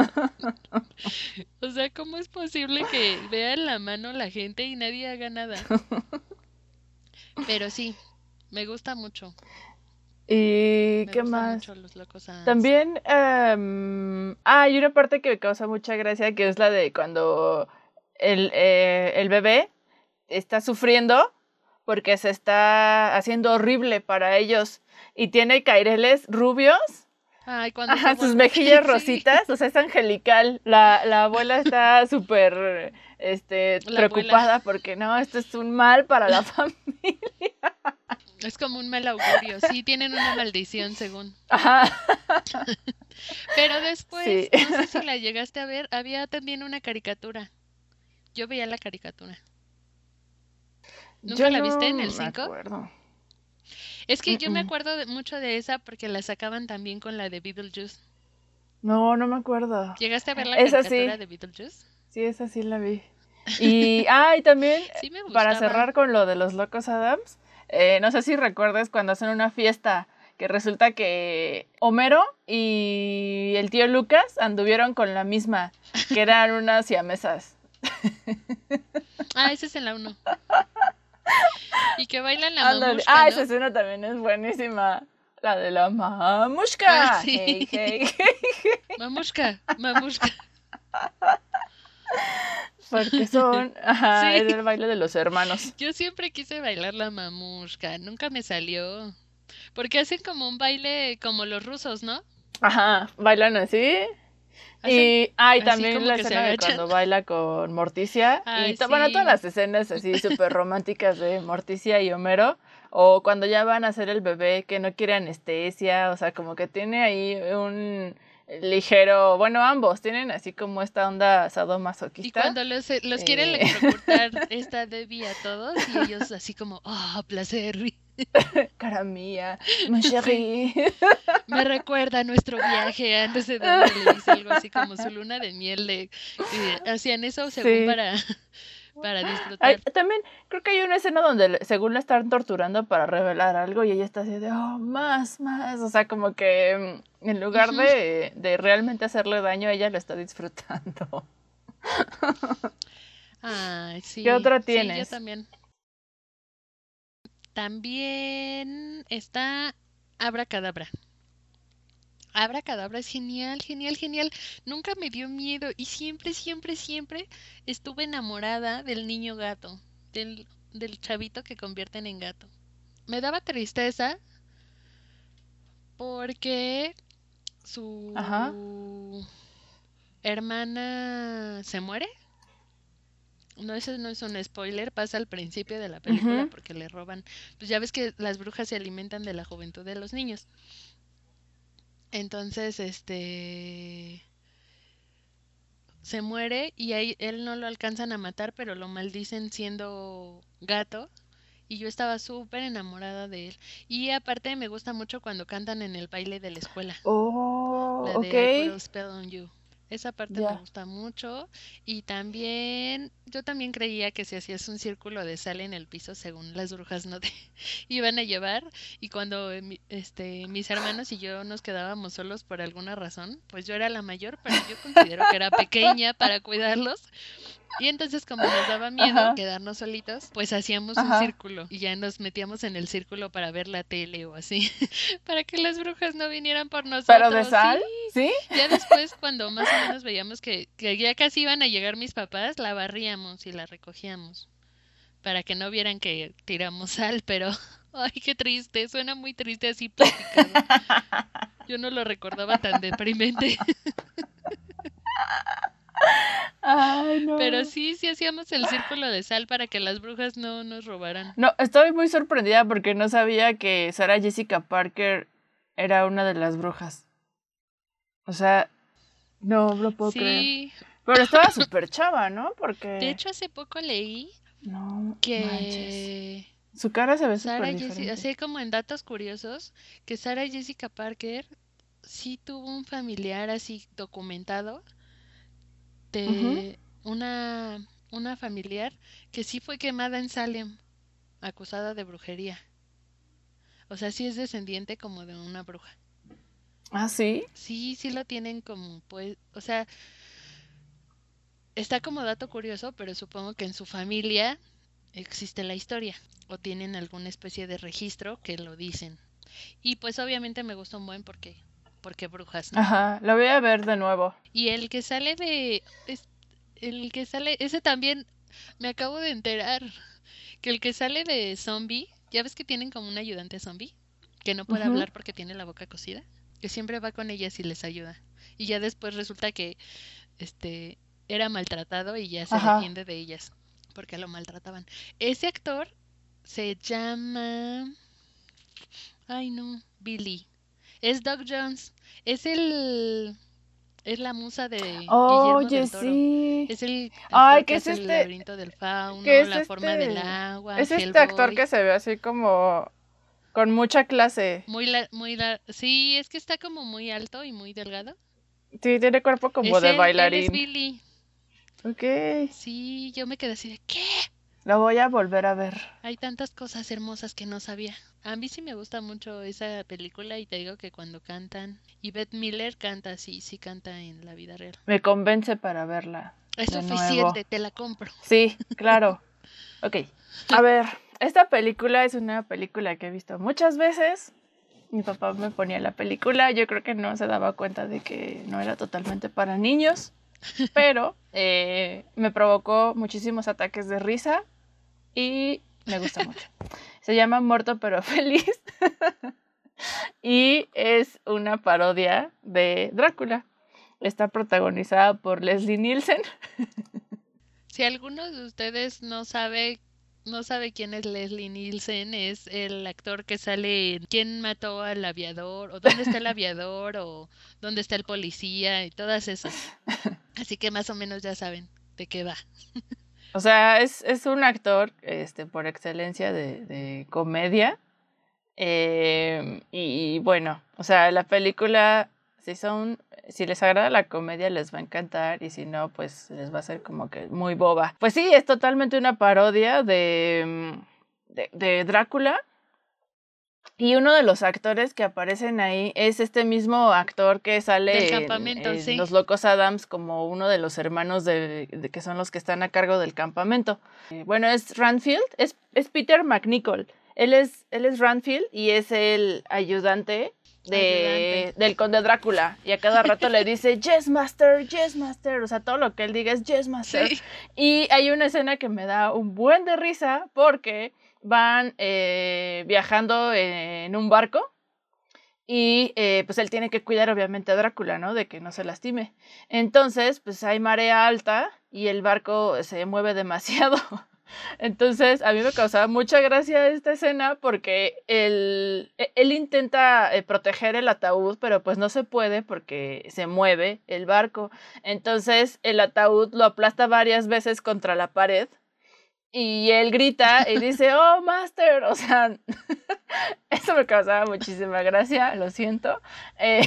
o sea, ¿cómo es posible que vea la mano la gente y nadie haga nada? Pero sí, me gusta mucho. ¿Y qué más? También em, ah, hay una parte que me causa mucha gracia que es la de cuando el, eh, el bebé está sufriendo porque se está haciendo horrible para ellos y tiene caireles rubios. Ay, cuando sus mejillas rositas, o sea, es angelical. La, la abuela está súper este, preocupada porque no, esto es un mal para la familia. Es como un mal augurio, sí, tienen una maldición según. Ajá. Pero después, no sé si la llegaste a ver, había también una caricatura yo veía la caricatura. ¿Nunca la viste en el 5? Es que yo me acuerdo mucho de esa porque la sacaban también con la de Beetlejuice. No, no me acuerdo. ¿Llegaste a ver la caricatura de Beetlejuice? Sí, esa sí la vi. Y, ah, también, para cerrar con lo de los locos Adams, eh, no sé si recuerdas cuando hacen una fiesta que resulta que Homero y el tío Lucas anduvieron con la misma, que eran unas siamesas. Ah, ese es en la 1. Y que bailan la mamushka, Ah, esa escena también es buenísima. La de la mamushka. Ah, sí. Mamushka, mamushka. Porque son, ajá, es el baile de los hermanos. Yo siempre quise bailar la mamushka, nunca me salió. Porque hacen como un baile como los rusos, ¿no? Ajá, bailan así y hay también la escena de cuando baila con Morticia. y bueno, todas las escenas así súper románticas de Morticia y Homero. O cuando ya van a hacer el bebé que no quiere anestesia. O sea, como que tiene ahí un ligero, bueno, ambos tienen así como esta onda sadomasoquista. Y cuando los, los quieren eh. electrocutar esta Debbie a todos y ellos así como, ah, placer. Cara mía, mon chéri. Me recuerda nuestro viaje antes de le dice algo así como su luna de miel de, hacían eso según para para disfrutar. también creo que hay una escena donde según la están torturando para revelar algo y ella está así de, oh, más, más. O sea, como que mm, en lugar de, de realmente hacerle daño, ella lo está disfrutando. Ay, sí. ¿Qué otra tienes? Sí, yo también. También está Abracadabra. Cadabra es genial, genial, genial. Nunca me dio miedo y siempre, siempre, siempre estuve enamorada del niño gato, del, del chavito que convierten en gato. Me daba tristeza porque su hermana se muere. No, eso no es un spoiler, pasa al principio de la película porque le roban. Pues ya ves que las brujas se alimentan de la juventud de los niños. Entonces, este se muere y ahí él no lo alcanzan a matar, pero lo maldicen siendo gato. Y yo estaba súper enamorada de él. Y aparte me gusta mucho cuando cantan en el baile de la escuela. Oh, la de Spell on You. Esa parte me gusta mucho. Y también, yo también creía que si hacías un círculo de sal en el piso, según las brujas no te iban a llevar. Y cuando este, mis hermanos y yo nos quedábamos solos por alguna razón, pues yo era la mayor, pero yo considero que era pequeña para cuidarlos. Y entonces como nos daba miedo quedarnos solitos, pues hacíamos un círculo y ya nos metíamos en el círculo para ver la tele o así, para que las brujas no vinieran por nosotros. ¿Pero de sal? ¿Sí? Ya después cuando más o menos veíamos que, que ya casi iban a llegar mis papás, la barríamos y la recogíamos para que no vieran que tiramos sal, pero ay, qué triste, suena muy triste así platicado. Yo no lo recordaba tan deprimente. Ay, no. Pero sí, sí hacíamos el círculo de sal para que las brujas no nos robaran. No, estoy muy sorprendida porque no sabía que Sarah Jessica Parker era una de las brujas. O sea, no lo puedo sí. creer. Pero estaba súper chava, ¿no? Porque... De hecho, hace poco leí no, que... Su cara se ve súper diferente. Así como en datos curiosos, que Sarah Jessica Parker sí tuvo un familiar así documentado de una, una familiar que sí fue quemada en Salem, acusada de brujería. O sea, sí es descendiente como de una bruja. ¿Ah, sí? Sí, sí lo tienen como, pues, o sea, está como dato curioso, pero supongo que en su familia existe la historia o tienen alguna especie de registro que lo dicen. Y pues obviamente me gustó un buen porque porque brujas. Ajá, lo voy a ver de nuevo. Y el que sale de el que sale ese también me acabo de enterar que el que sale de zombie, ya ves que tienen como un ayudante zombie que no puede hablar porque tiene la boca cosida, que siempre va con ellas y les ayuda. Y ya después resulta que este era maltratado y ya se defiende de ellas porque lo maltrataban. Ese actor se llama Ay no, Billy. Es Doug Jones. Es el es la musa de Oye, sí. Es el Ay, ¿qué es el este? laberinto del fauno, la forma del este? agua. Es este actor que se ve así como con mucha clase. Muy la, muy la, sí, es que está como muy alto y muy delgado. Sí, tiene cuerpo como de bailarín. es Billy. Ok. Sí, yo me quedé así de ¿qué? Lo voy a volver a ver. Hay tantas cosas hermosas que no sabía. A mí sí me gusta mucho esa película y te digo que cuando cantan, y Beth Miller canta, sí, sí canta en la vida real. Me convence para verla. Es suficiente, te la compro. Sí, claro. ok. A ver, esta película es una película que he visto muchas veces. Mi papá me ponía la película, yo creo que no se daba cuenta de que no era totalmente para niños, pero eh, me provocó muchísimos ataques de risa y me gusta mucho. Se llama Muerto pero feliz. y es una parodia de Drácula. Está protagonizada por Leslie Nielsen. si alguno de ustedes no sabe no sabe quién es Leslie Nielsen, es el actor que sale en ¿Quién mató al aviador? o ¿Dónde está el aviador? o ¿Dónde está el policía? y todas esas. Así que más o menos ya saben de qué va. O sea, es, es un actor este, por excelencia de, de comedia. Eh, y, bueno, o sea, la película, si son, si les agrada la comedia, les va a encantar. Y si no, pues les va a ser como que muy boba. Pues sí, es totalmente una parodia de, de, de Drácula. Y uno de los actores que aparecen ahí es este mismo actor que sale en, Los Locos Adams como uno de los hermanos de, que son los que están a cargo del campamento. Eh, bueno, es Ranfield, es, es Peter McNichol. Él es, él es Ranfield y es el ayudante de, del conde Drácula. Y a cada rato le dice, Yes, Master, Yes, Master. O sea, todo lo que él diga es Yes, Master. Y hay una escena que me da un buen de risa porque van eh, viajando en un barco y eh, pues él tiene que cuidar obviamente a Drácula, ¿no? De que no se lastime. Entonces, pues hay marea alta y el barco se mueve demasiado. Entonces, a mí me causaba mucha gracia esta escena porque él, e, él intenta eh, proteger el ataúd, pero pues no se puede porque se mueve el barco. Entonces, el ataúd lo aplasta varias veces contra la pared y él grita y dice, oh, Master. O sea, eso me causaba muchísima gracia, lo siento. Eh,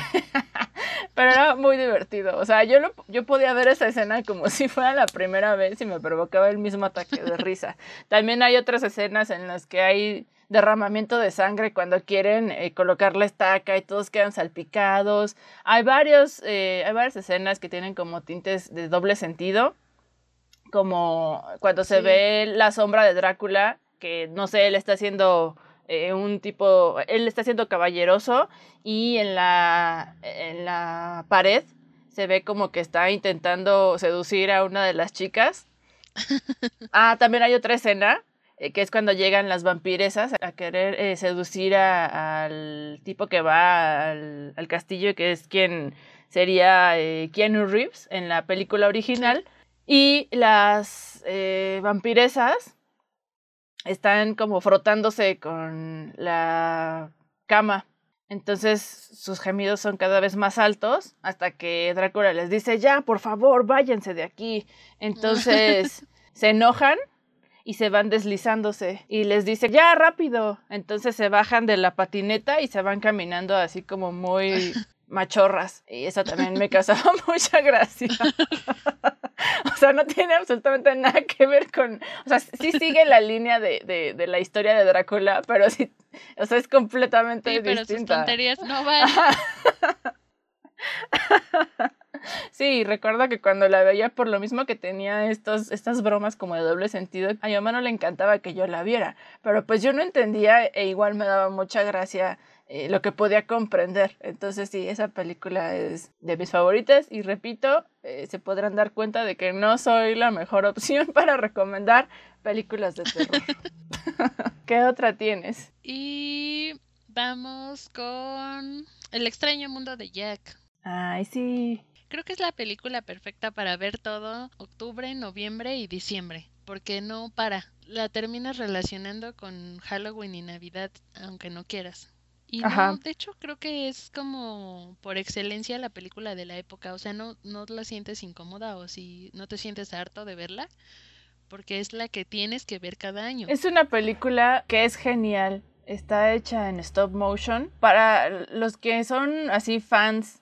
pero era muy divertido. O sea, yo, lo, yo podía ver esa escena como si fuera la primera vez y me provocaba el mismo ataque de risa. También hay otras escenas en las que hay derramamiento de sangre cuando quieren eh, colocar la estaca y todos quedan salpicados. Hay, varios, eh, hay varias escenas que tienen como tintes de doble sentido como cuando se ve la sombra de Drácula, que no sé, él está haciendo eh, un tipo, él está siendo caballeroso y en la, en la pared se ve como que está intentando seducir a una de las chicas. ah, también hay otra escena eh, que es cuando llegan las vampiresas a querer eh, seducir al tipo que va al, al, castillo, que es quien sería Keanu Reeves en la película original. Y las vampiresas están como frotándose con la cama. Entonces sus gemidos son cada vez más altos hasta que Drácula les dice, ya, por favor, váyanse de aquí. Entonces se enojan y se van deslizándose y les dice, ya, rápido. Entonces se bajan de la patineta y se van caminando así como muy machorras. Y eso también me causaba mucha gracia. o sea, no tiene absolutamente nada que ver con. O sea, sí sigue la línea de, de, la historia de Drácula, pero sí. O sea, es completamente sí, pero sus tonterías no van. Sí, recuerdo que cuando la veía por lo mismo que tenía estos, estas bromas como de doble sentido, a mi mamá no le encantaba que yo la viera, pero pues yo no entendía e igual me daba mucha gracia eh, lo que podía comprender. Entonces sí, esa película es de mis favoritas y repito, eh, se podrán dar cuenta de que no soy la mejor opción para recomendar películas de terror. ¿Qué otra tienes? Y vamos con El extraño mundo de Jack. Ay, sí. Creo que es la película perfecta para ver todo octubre, noviembre y diciembre, porque no para. La terminas relacionando con Halloween y Navidad, aunque no quieras. Y no, de hecho creo que es como por excelencia la película de la época, o sea, no, no la sientes incómoda o si no te sientes harto de verla, porque es la que tienes que ver cada año. Es una película que es genial, está hecha en stop motion. Para los que son así fans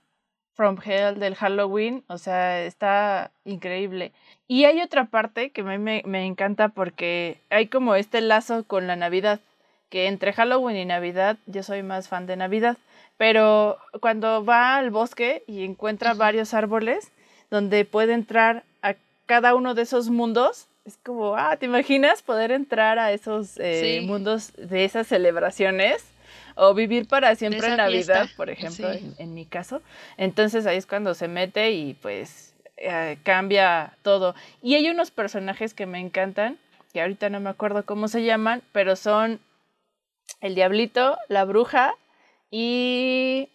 from Hell del Halloween, o sea, está increíble. Y hay otra parte que me, me, me encanta porque hay como este lazo con la Navidad que entre Halloween y Navidad yo soy más fan de Navidad, pero cuando va al bosque y encuentra varios árboles donde puede entrar a cada uno de esos mundos, es como, ah, ¿te imaginas poder entrar a esos eh, mundos de esas celebraciones? O vivir para siempre en Navidad, por ejemplo, en, mi caso. Entonces ahí es cuando se mete y pues eh, cambia todo. Y hay unos personajes que me encantan, que ahorita no me acuerdo cómo se llaman, pero son el diablito, la bruja y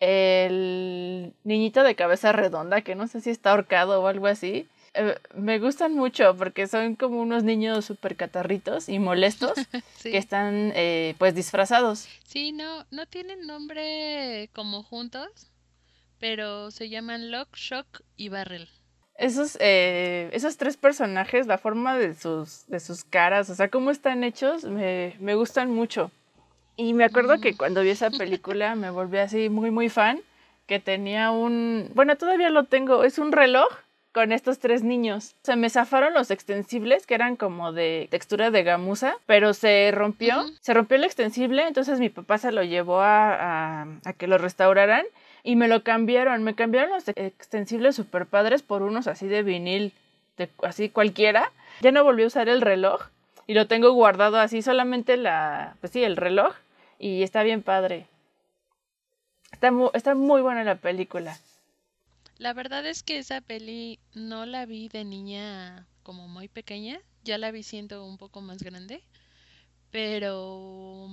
el niñito de cabeza redonda, que no sé si está ahorcado o algo así. Eh, me gustan mucho porque son como unos niños súper catarritos y molestos que están eh, pues disfrazados. Sí, no, no tienen nombre como juntos, pero se llaman Lock, Shock y Barrel. Esos, eh, esos tres personajes, la forma de sus, de sus caras, o sea, cómo están hechos, me, me gustan mucho. Y me acuerdo que mm. cuando vi esa película me volví así muy, muy fan, que tenía un, bueno, todavía lo tengo, es un reloj con estos tres niños. Se me zafaron los extensibles, que eran como de textura de gamuza, pero se rompió, se rompió el extensible, entonces mi papá se lo llevó a, a que lo restauraran y me lo cambiaron. Me cambiaron los extensibles super padres por unos así de vinil, de, así cualquiera. Ya no volví a usar el reloj y lo tengo guardado así, solamente la, pues sí, el reloj y está bien padre. Está muy, está muy buena la película. La verdad es que esa peli no la vi de niña como muy pequeña, ya la vi siendo un poco más grande, pero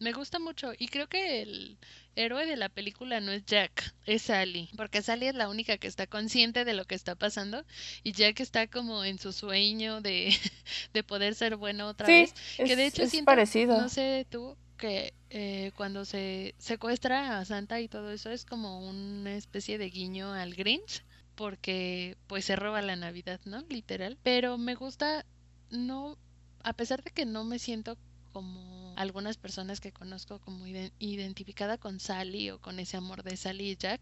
me gusta mucho y creo que el héroe de la película no es Jack, es Sally, porque Sally es la única que está consciente de lo que está pasando y Jack está como en su sueño de, de poder ser bueno otra vez. Que de hecho es parecido. no sé tú, que eh, cuando se secuestra a Santa y todo eso es como una especie de guiño al Grinch porque pues se roba la Navidad, ¿no? Literal. Pero me gusta no a pesar de que no me siento como algunas personas que conozco como identificada con Sally o con ese amor de Sally y Jack,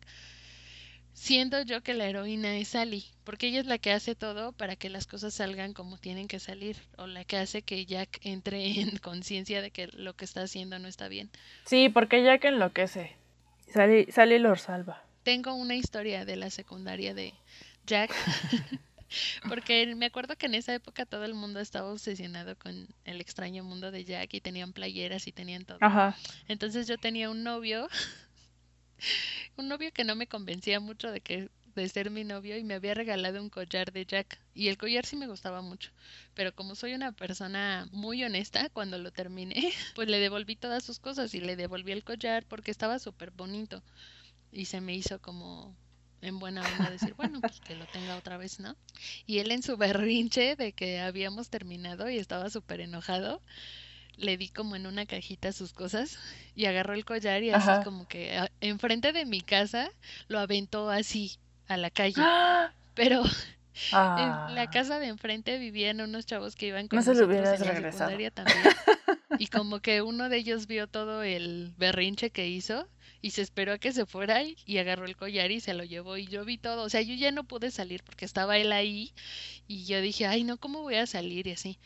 siendo yo que la heroína es Sally, porque ella es la que hace todo para que las cosas salgan como tienen que salir, o la que hace que Jack entre en conciencia de que lo que está haciendo no está bien. Sí, porque Jack enloquece. Sally, Sally lo salva. Tengo una historia de la secundaria de Jack Porque me acuerdo que en esa época todo el mundo estaba obsesionado con el extraño mundo de Jack y tenían playeras y tenían todo. Ajá. Entonces yo tenía un novio, un novio que no me convencía mucho de que de ser mi novio y me había regalado un collar de Jack y el collar sí me gustaba mucho, pero como soy una persona muy honesta, cuando lo terminé, pues le devolví todas sus cosas y le devolví el collar porque estaba súper bonito y se me hizo como en buena onda decir, bueno, pues que lo tenga otra vez, ¿no? Y él en su berrinche de que habíamos terminado y estaba súper enojado, le di como en una cajita sus cosas y agarró el collar y así como que enfrente de mi casa lo aventó así a la calle. Pero en la ah. casa de enfrente vivían unos chavos que iban con no se lo hubieras regresado. también. Y como que uno de ellos vio todo el berrinche que hizo y se esperó a que se fuera y agarró el collar y se lo llevó y yo vi todo, o sea, yo ya no pude salir porque estaba él ahí y yo dije, ay, no, ¿cómo voy a salir? Y así.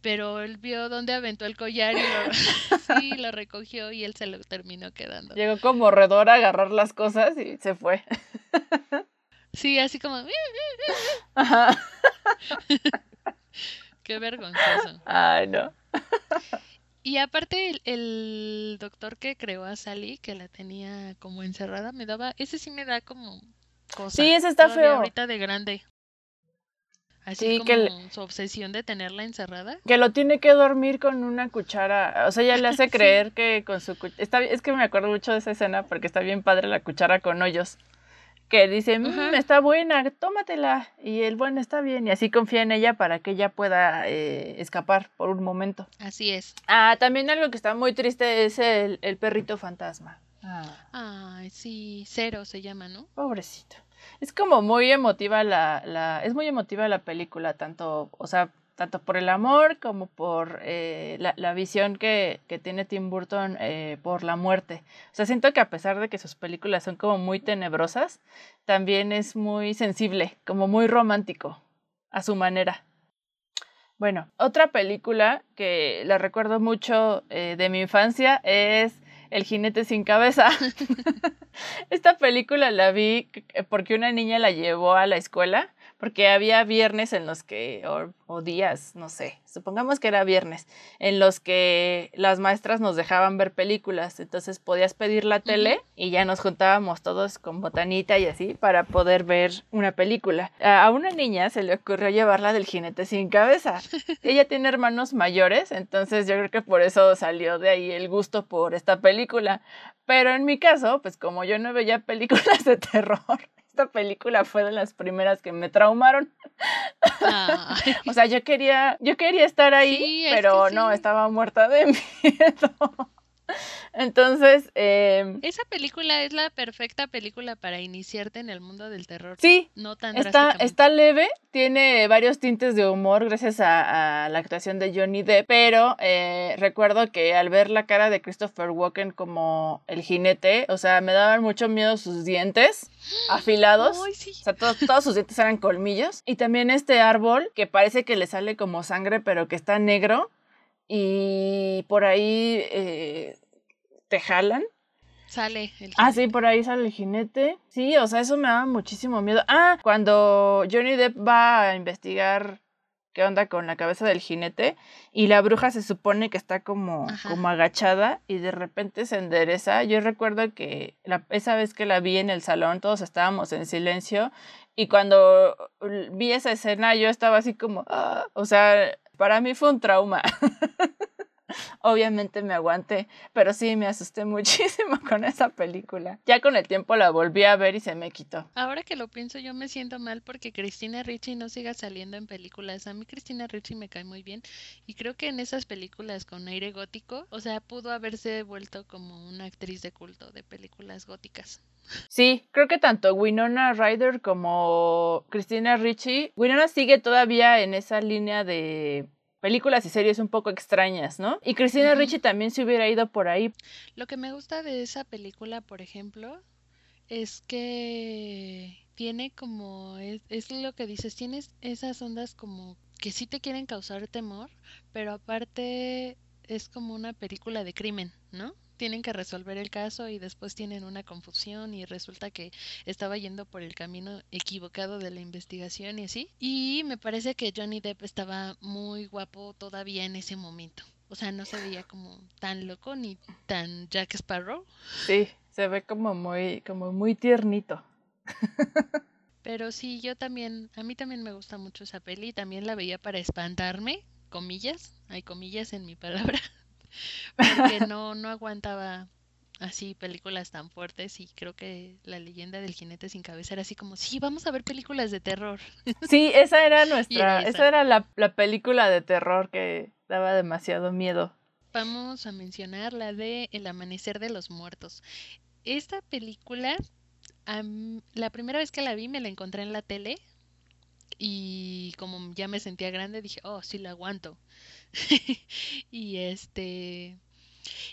Pero él vio dónde aventó el collar y lo, sí, lo recogió y él se lo terminó quedando. Llegó como redor a agarrar las cosas y se fue. Sí, así como... Ajá. Qué vergonzoso. Ay, no. Y aparte el, doctor que creó a Sally, que la tenía como encerrada, me daba, ese sí me da como cosa. Sí, ese está feo. Ahorita de grande. Así como que su obsesión de tenerla encerrada. Que lo tiene que dormir con una cuchara. O sea, ella le hace creer que con su cuchara. Es que me acuerdo mucho de esa escena porque está bien padre la cuchara con hoyos que dice, mmm, está buena, tómatela. Y el bueno está bien. Y así confía en ella para que ella pueda eh, escapar por un momento. Así es. Ah, también algo que está muy triste es el, el perrito fantasma. Ah. Ay, sí, Cero se llama, ¿no? Pobrecito. Es como muy emotiva la, la, es muy emotiva la película, tanto, o sea, tanto por el amor como por eh, la, visión que, tiene Tim Burton eh, por la muerte. O sea, siento que a pesar de que sus películas son como muy tenebrosas, también es muy sensible, como muy romántico, a su manera. Bueno, otra película que la recuerdo mucho eh, de mi infancia es El jinete sin cabeza. Esta película la vi porque una niña la llevó a la escuela porque había viernes en los que, o, días, no sé, supongamos que era viernes, en los que las maestras nos dejaban ver películas, entonces podías pedir la tele y ya nos juntábamos todos con botanita y así para poder ver una película. A una niña se le ocurrió llevarla del jinete sin cabeza. Ella tiene hermanos mayores, entonces yo creo que por eso salió de ahí el gusto por esta película. Pero en mi caso, pues como yo no veía películas de terror, esta película fue de las primeras que me traumaron. o sea, yo quería, yo quería estar ahí, pero no, estaba muerta de miedo. Entonces, em, esa película es la perfecta película para iniciarte en el mundo del terror. Sí, no tan está, está leve, tiene varios tintes de humor gracias a, la actuación de Johnny Depp, pero eh, recuerdo que al ver la cara de Christopher Walken como el jinete, o sea, me daban mucho miedo sus dientes afilados, o sea, todos, todos sus dientes eran colmillos, y también este árbol que parece que le sale como sangre, pero que está negro y por ahí eh, te jalan. Sale el Ah, sí, por ahí sale el jinete. Sí, o sea, eso me daba muchísimo miedo. Ah, cuando Johnny Depp va a investigar qué onda con la cabeza del jinete y la bruja se supone que está como, como agachada y de repente se endereza. Yo recuerdo que la, esa vez que la vi en el salón todos estábamos en silencio y cuando vi esa escena yo estaba así como, ah", o sea, para mí fue un trauma. Obviamente me aguanté, pero sí me asusté muchísimo con esa película. Ya con el tiempo la volví a ver y se me quitó. Ahora que lo pienso, yo me siento mal porque Cristina Ricci no siga saliendo en películas. A mí Cristina Ricci me cae muy bien y creo que en esas películas con aire gótico, o sea, pudo haberse vuelto como una actriz de culto de películas góticas. Sí, creo que tanto Winona Ryder como Cristina Ricci, Winona sigue todavía en esa línea de películas y series un poco extrañas, ¿no? Y Cristina Ricci también se hubiera ido por ahí. Lo que me gusta de esa película, por ejemplo, es que tiene como, es, es lo que dices, tienes esas ondas como que sí te quieren causar temor, pero aparte es como una película de crimen, ¿no? Tienen que resolver el caso y después tienen una confusión y resulta que estaba yendo por el camino equivocado de la investigación y así. Y me parece que Johnny Depp estaba muy guapo todavía en ese momento. O sea, no se veía como tan loco ni tan Jack Sparrow. Sí, se ve como muy, como muy tiernito. Pero sí, yo también, a mí también me gusta mucho esa peli, también la veía para espantarme, comillas, hay comillas en mi palabra, porque no, no aguantaba así películas tan fuertes y creo que la leyenda del jinete sin cabeza era así como, sí, vamos a ver películas de terror. Sí, esa era nuestra, esa. era la, la película de terror que daba demasiado miedo. Vamos a mencionar la de El amanecer de los muertos. Esta película la primera vez que la vi me la encontré en la tele y como ya me sentía grande dije, oh, sí la aguanto. y este...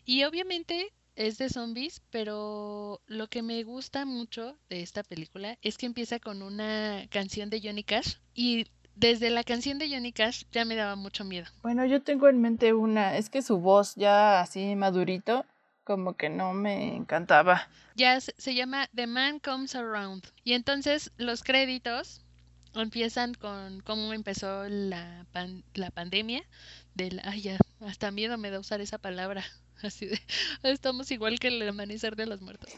Y obviamente es de zombies, pero lo que me gusta mucho de esta película es que empieza con una canción de Johnny Cash y desde la canción de Johnny Cash ya me daba mucho miedo. Bueno, yo tengo en mente una, es que su voz ya así madurito como que no me encantaba. Ya se, llama The Man Comes Around. Y entonces los créditos empiezan con cómo empezó la, la pandemia. Del, ay, ya, hasta miedo me da usar esa palabra. Así de, estamos igual que el amanecer de los muertos.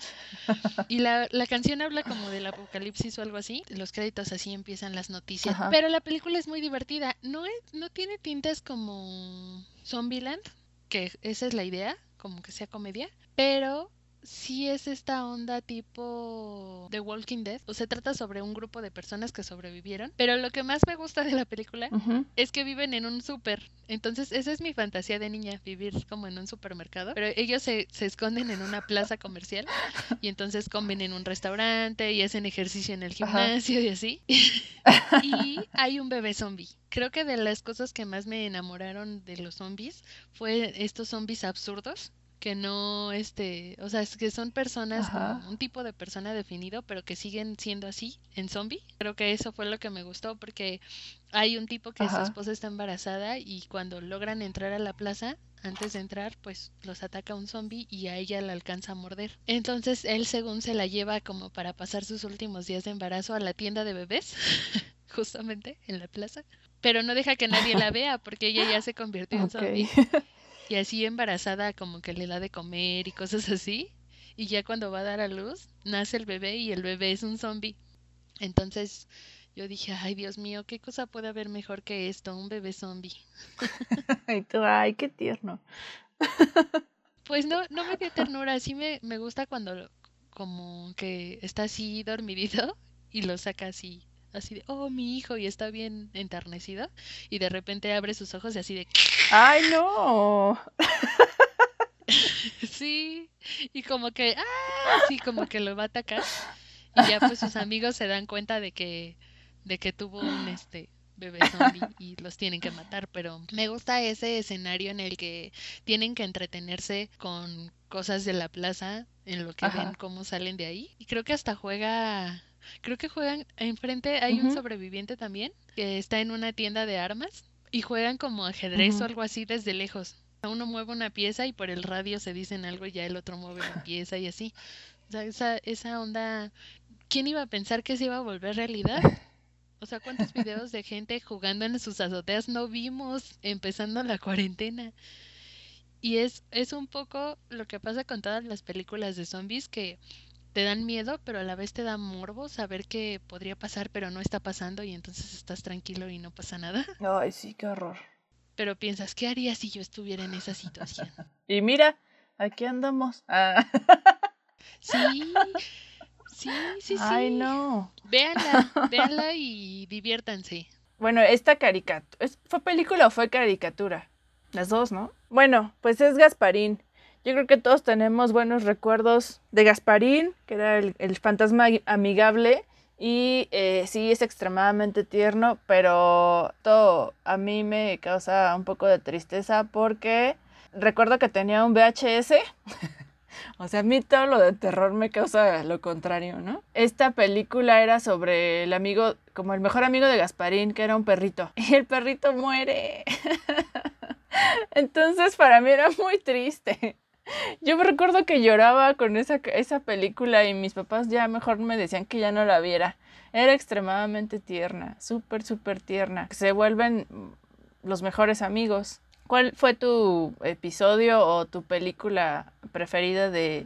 Y la, la canción habla como del apocalipsis o algo así. Los créditos así empiezan las noticias. Pero la película es muy divertida. No, es, no tiene tintes como Zombieland, que esa es la idea como que sea comedia, pero sí es esta onda tipo The Walking Dead. O se trata sobre un grupo de personas que sobrevivieron. Pero lo que más me gusta de la película es que viven en un súper. Entonces, esa es mi fantasía de niña, vivir como en un supermercado. Pero ellos se, se esconden en una plaza comercial y entonces comen en un restaurante y hacen ejercicio en el gimnasio y así. y hay un bebé zombie. Creo que de las cosas que más me enamoraron de los zombies fue estos zombies absurdos que no, este, o sea, es que son personas, un tipo de persona definido, pero que siguen siendo así en zombie. Creo que eso fue lo que me gustó porque hay un tipo que su esposa está embarazada y cuando logran entrar a la plaza, antes de entrar, pues los ataca un zombie y a ella la alcanza a morder. Entonces él según se la lleva como para pasar sus últimos días de embarazo a la tienda de bebés, justamente en la plaza, pero no deja que nadie la vea porque ella ya se convirtió en zombie. Y así embarazada como que le da de comer y cosas así. Y ya cuando va a dar a luz, nace el bebé y el bebé es un zombie. Entonces yo dije, ay Dios mío, ¿qué cosa puede haber mejor que esto? Un bebé zombie. y tú, ay, qué tierno. pues no, no me dio ternura, sí me, me gusta cuando como que está así dormidito y lo saca así así de, oh, mi hijo, y está bien enternecido, y de repente abre sus ojos y así de, ¡ay, no! sí, y como que, ¡ah! Sí, como que lo va a atacar, y ya pues sus amigos se dan cuenta de que, de que tuvo un, este, bebé zombie y los tienen que matar, pero me gusta ese escenario en el que tienen que entretenerse con cosas de la plaza en lo que ven cómo salen de ahí. Y creo que hasta juega Creo que juegan, enfrente hay un sobreviviente también que está en una tienda de armas y juegan como ajedrez o algo así desde lejos. Uno mueve una pieza y por el radio se dicen algo y ya el otro mueve la pieza y así. O sea, esa, esa onda, ¿quién iba a pensar que se iba a volver realidad? O sea, ¿cuántos videos de gente jugando en sus azoteas no vimos empezando la cuarentena? Y es, es un poco lo que pasa con todas las películas de zombies que te dan miedo, pero a la vez te da morbo saber que podría pasar, pero no está pasando y entonces estás tranquilo y no pasa nada. Ay, sí, qué horror. Pero piensas, ¿qué haría si yo estuviera en esa situación? y mira, aquí andamos. Ah. Sí, sí, sí, sí. Ay, no. Véanla, véanla y diviértanse. Bueno, esta caricatura, ¿fue película o fue caricatura? Las dos, ¿no? Bueno, pues es Gasparín. Yo creo que todos tenemos buenos recuerdos de Gasparín, que era el, fantasma amigable. Y eh, sí, es extremadamente tierno, pero todo a mí me causa un poco de tristeza porque recuerdo que tenía un VHS. o sea, a mí todo lo de terror me causa lo contrario, ¿no? Esta película era sobre el amigo, como el mejor amigo de Gasparín, que era un perrito. Y el perrito muere. Entonces para mí era muy triste. Yo me recuerdo que lloraba con esa, esa película y mis papás ya mejor me decían que ya no la viera. Era extremadamente tierna, súper, súper tierna. Se vuelven los mejores amigos. ¿Cuál fue tu episodio o tu película preferida de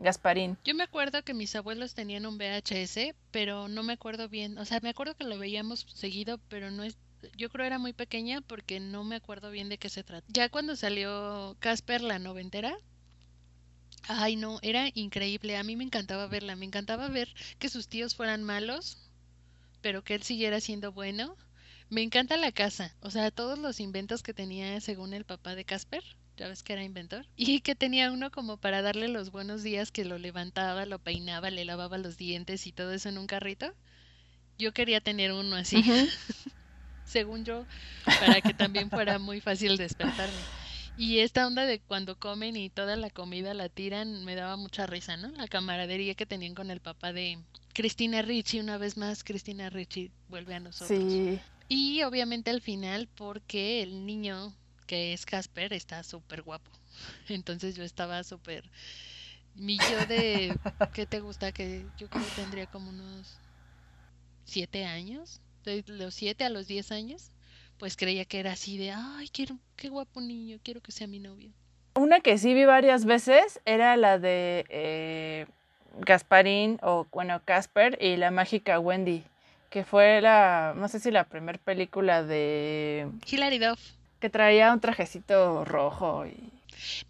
Gasparín? Yo me acuerdo que mis abuelos tenían un VHS, pero no me acuerdo bien. O sea, me acuerdo que lo veíamos seguido, pero no es yo creo era muy pequeña porque no me acuerdo bien de qué se trata. Ya cuando salió Casper la noventera, ay no, era increíble. A mí me encantaba verla, me encantaba ver que sus tíos fueran malos, pero que él siguiera siendo bueno. Me encanta la casa, o sea, todos los inventos que tenía según el papá de Casper, ya ves que era inventor, y que tenía uno como para darle los buenos días, que lo levantaba, lo peinaba, le lavaba los dientes y todo eso en un carrito. Yo quería tener uno así. según yo, para que también fuera muy fácil despertarme. Y esta onda de cuando comen y toda la comida la tiran, me daba mucha risa, ¿no? La camaradería que tenían con el papá de Cristina Ricci, una vez más, Cristina Ricci vuelve a nosotros. Sí. Y obviamente al final, porque el niño que es Casper está súper guapo. Entonces yo estaba súper... Mi yo de... ¿Qué te gusta? Que yo creo que tendría como unos siete años de los 7 a los 10 años, pues creía que era así de, ay, quiero, qué guapo niño, quiero que sea mi novio. Una que sí vi varias veces era la de eh, Gasparín o, bueno, Casper y la mágica Wendy, que fue la, no sé si la primera película de... Hilary Duff. Que traía un trajecito rojo y...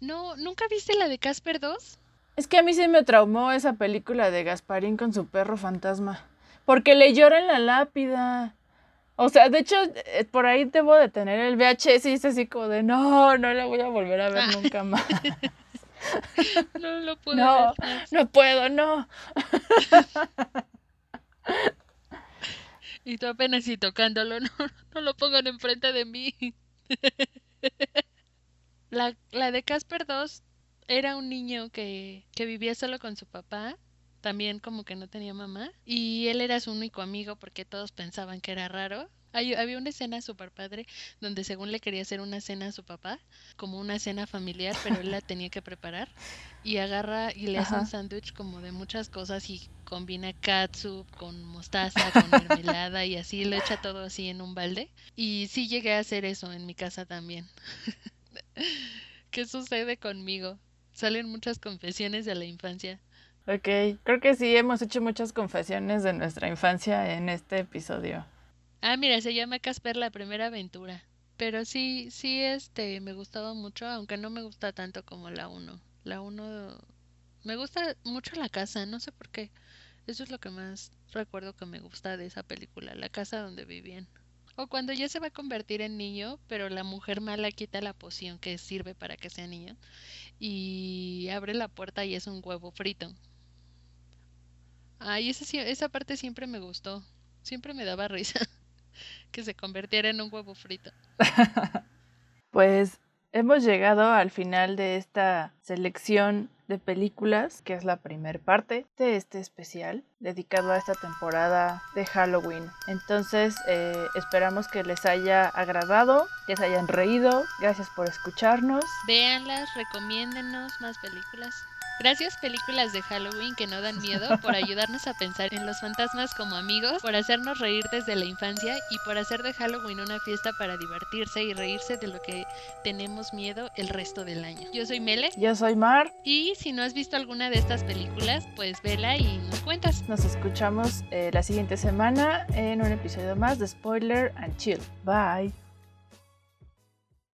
No, ¿nunca viste la de Casper 2? Es que a mí sí me traumó esa película de Gasparín con su perro fantasma. Porque le llora en la lápida. O sea, de hecho, eh, por ahí debo de tener el VHS y es así como de, no, no la voy a volver a ver ah. nunca más. no lo puedo. No, no puedo, no. y tú apenas y tocándolo, no, no lo pongan enfrente de mí. la, la de Casper 2 era un niño que, que vivía solo con su papá también como que no tenía mamá y él era su único amigo porque todos pensaban que era raro. había una escena super padre donde según le quería hacer una cena a su papá, como una cena familiar, pero él la tenía que preparar y agarra y le hace un sándwich como de muchas cosas y combina katsu con mostaza, con mermelada y así lo echa todo así en un balde. Y sí llegué a hacer eso en mi casa también. ¿Qué sucede conmigo? Salen muchas confesiones de la infancia. Ok, creo que sí, hemos hecho muchas confesiones de nuestra infancia en este episodio. Ah, mira, se llama Casper la primera aventura. Pero sí, sí, este, me gustaba mucho, aunque no me gusta tanto como la 1. La 1 me gusta mucho la casa, no sé por qué. Eso es lo que más recuerdo que me gusta de esa película, la casa donde vivían. O cuando ya se va a convertir en niño, pero la mujer mala quita la poción que sirve para que sea niño y abre la puerta y es un huevo frito. Ay, esa, esa parte siempre me gustó. Siempre me daba risa que se convirtiera en un huevo frito. pues hemos llegado al final de esta selección de películas, que es la primera parte de este especial dedicado a esta temporada de Halloween. Entonces, eh, esperamos que les haya agradado, que se hayan reído. Gracias por escucharnos. Véanlas, recomiéndenos más películas. Gracias películas de Halloween que no dan miedo por ayudarnos a pensar en los fantasmas como amigos, por hacernos reír desde la infancia y por hacer de Halloween una fiesta para divertirse y reírse de lo que tenemos miedo el resto del año. Yo soy Mele. Yo soy Mar. Y si no has visto alguna de estas películas, pues vela y nos cuentas. Nos escuchamos eh, la siguiente semana en un episodio más de Spoiler and Chill. Bye.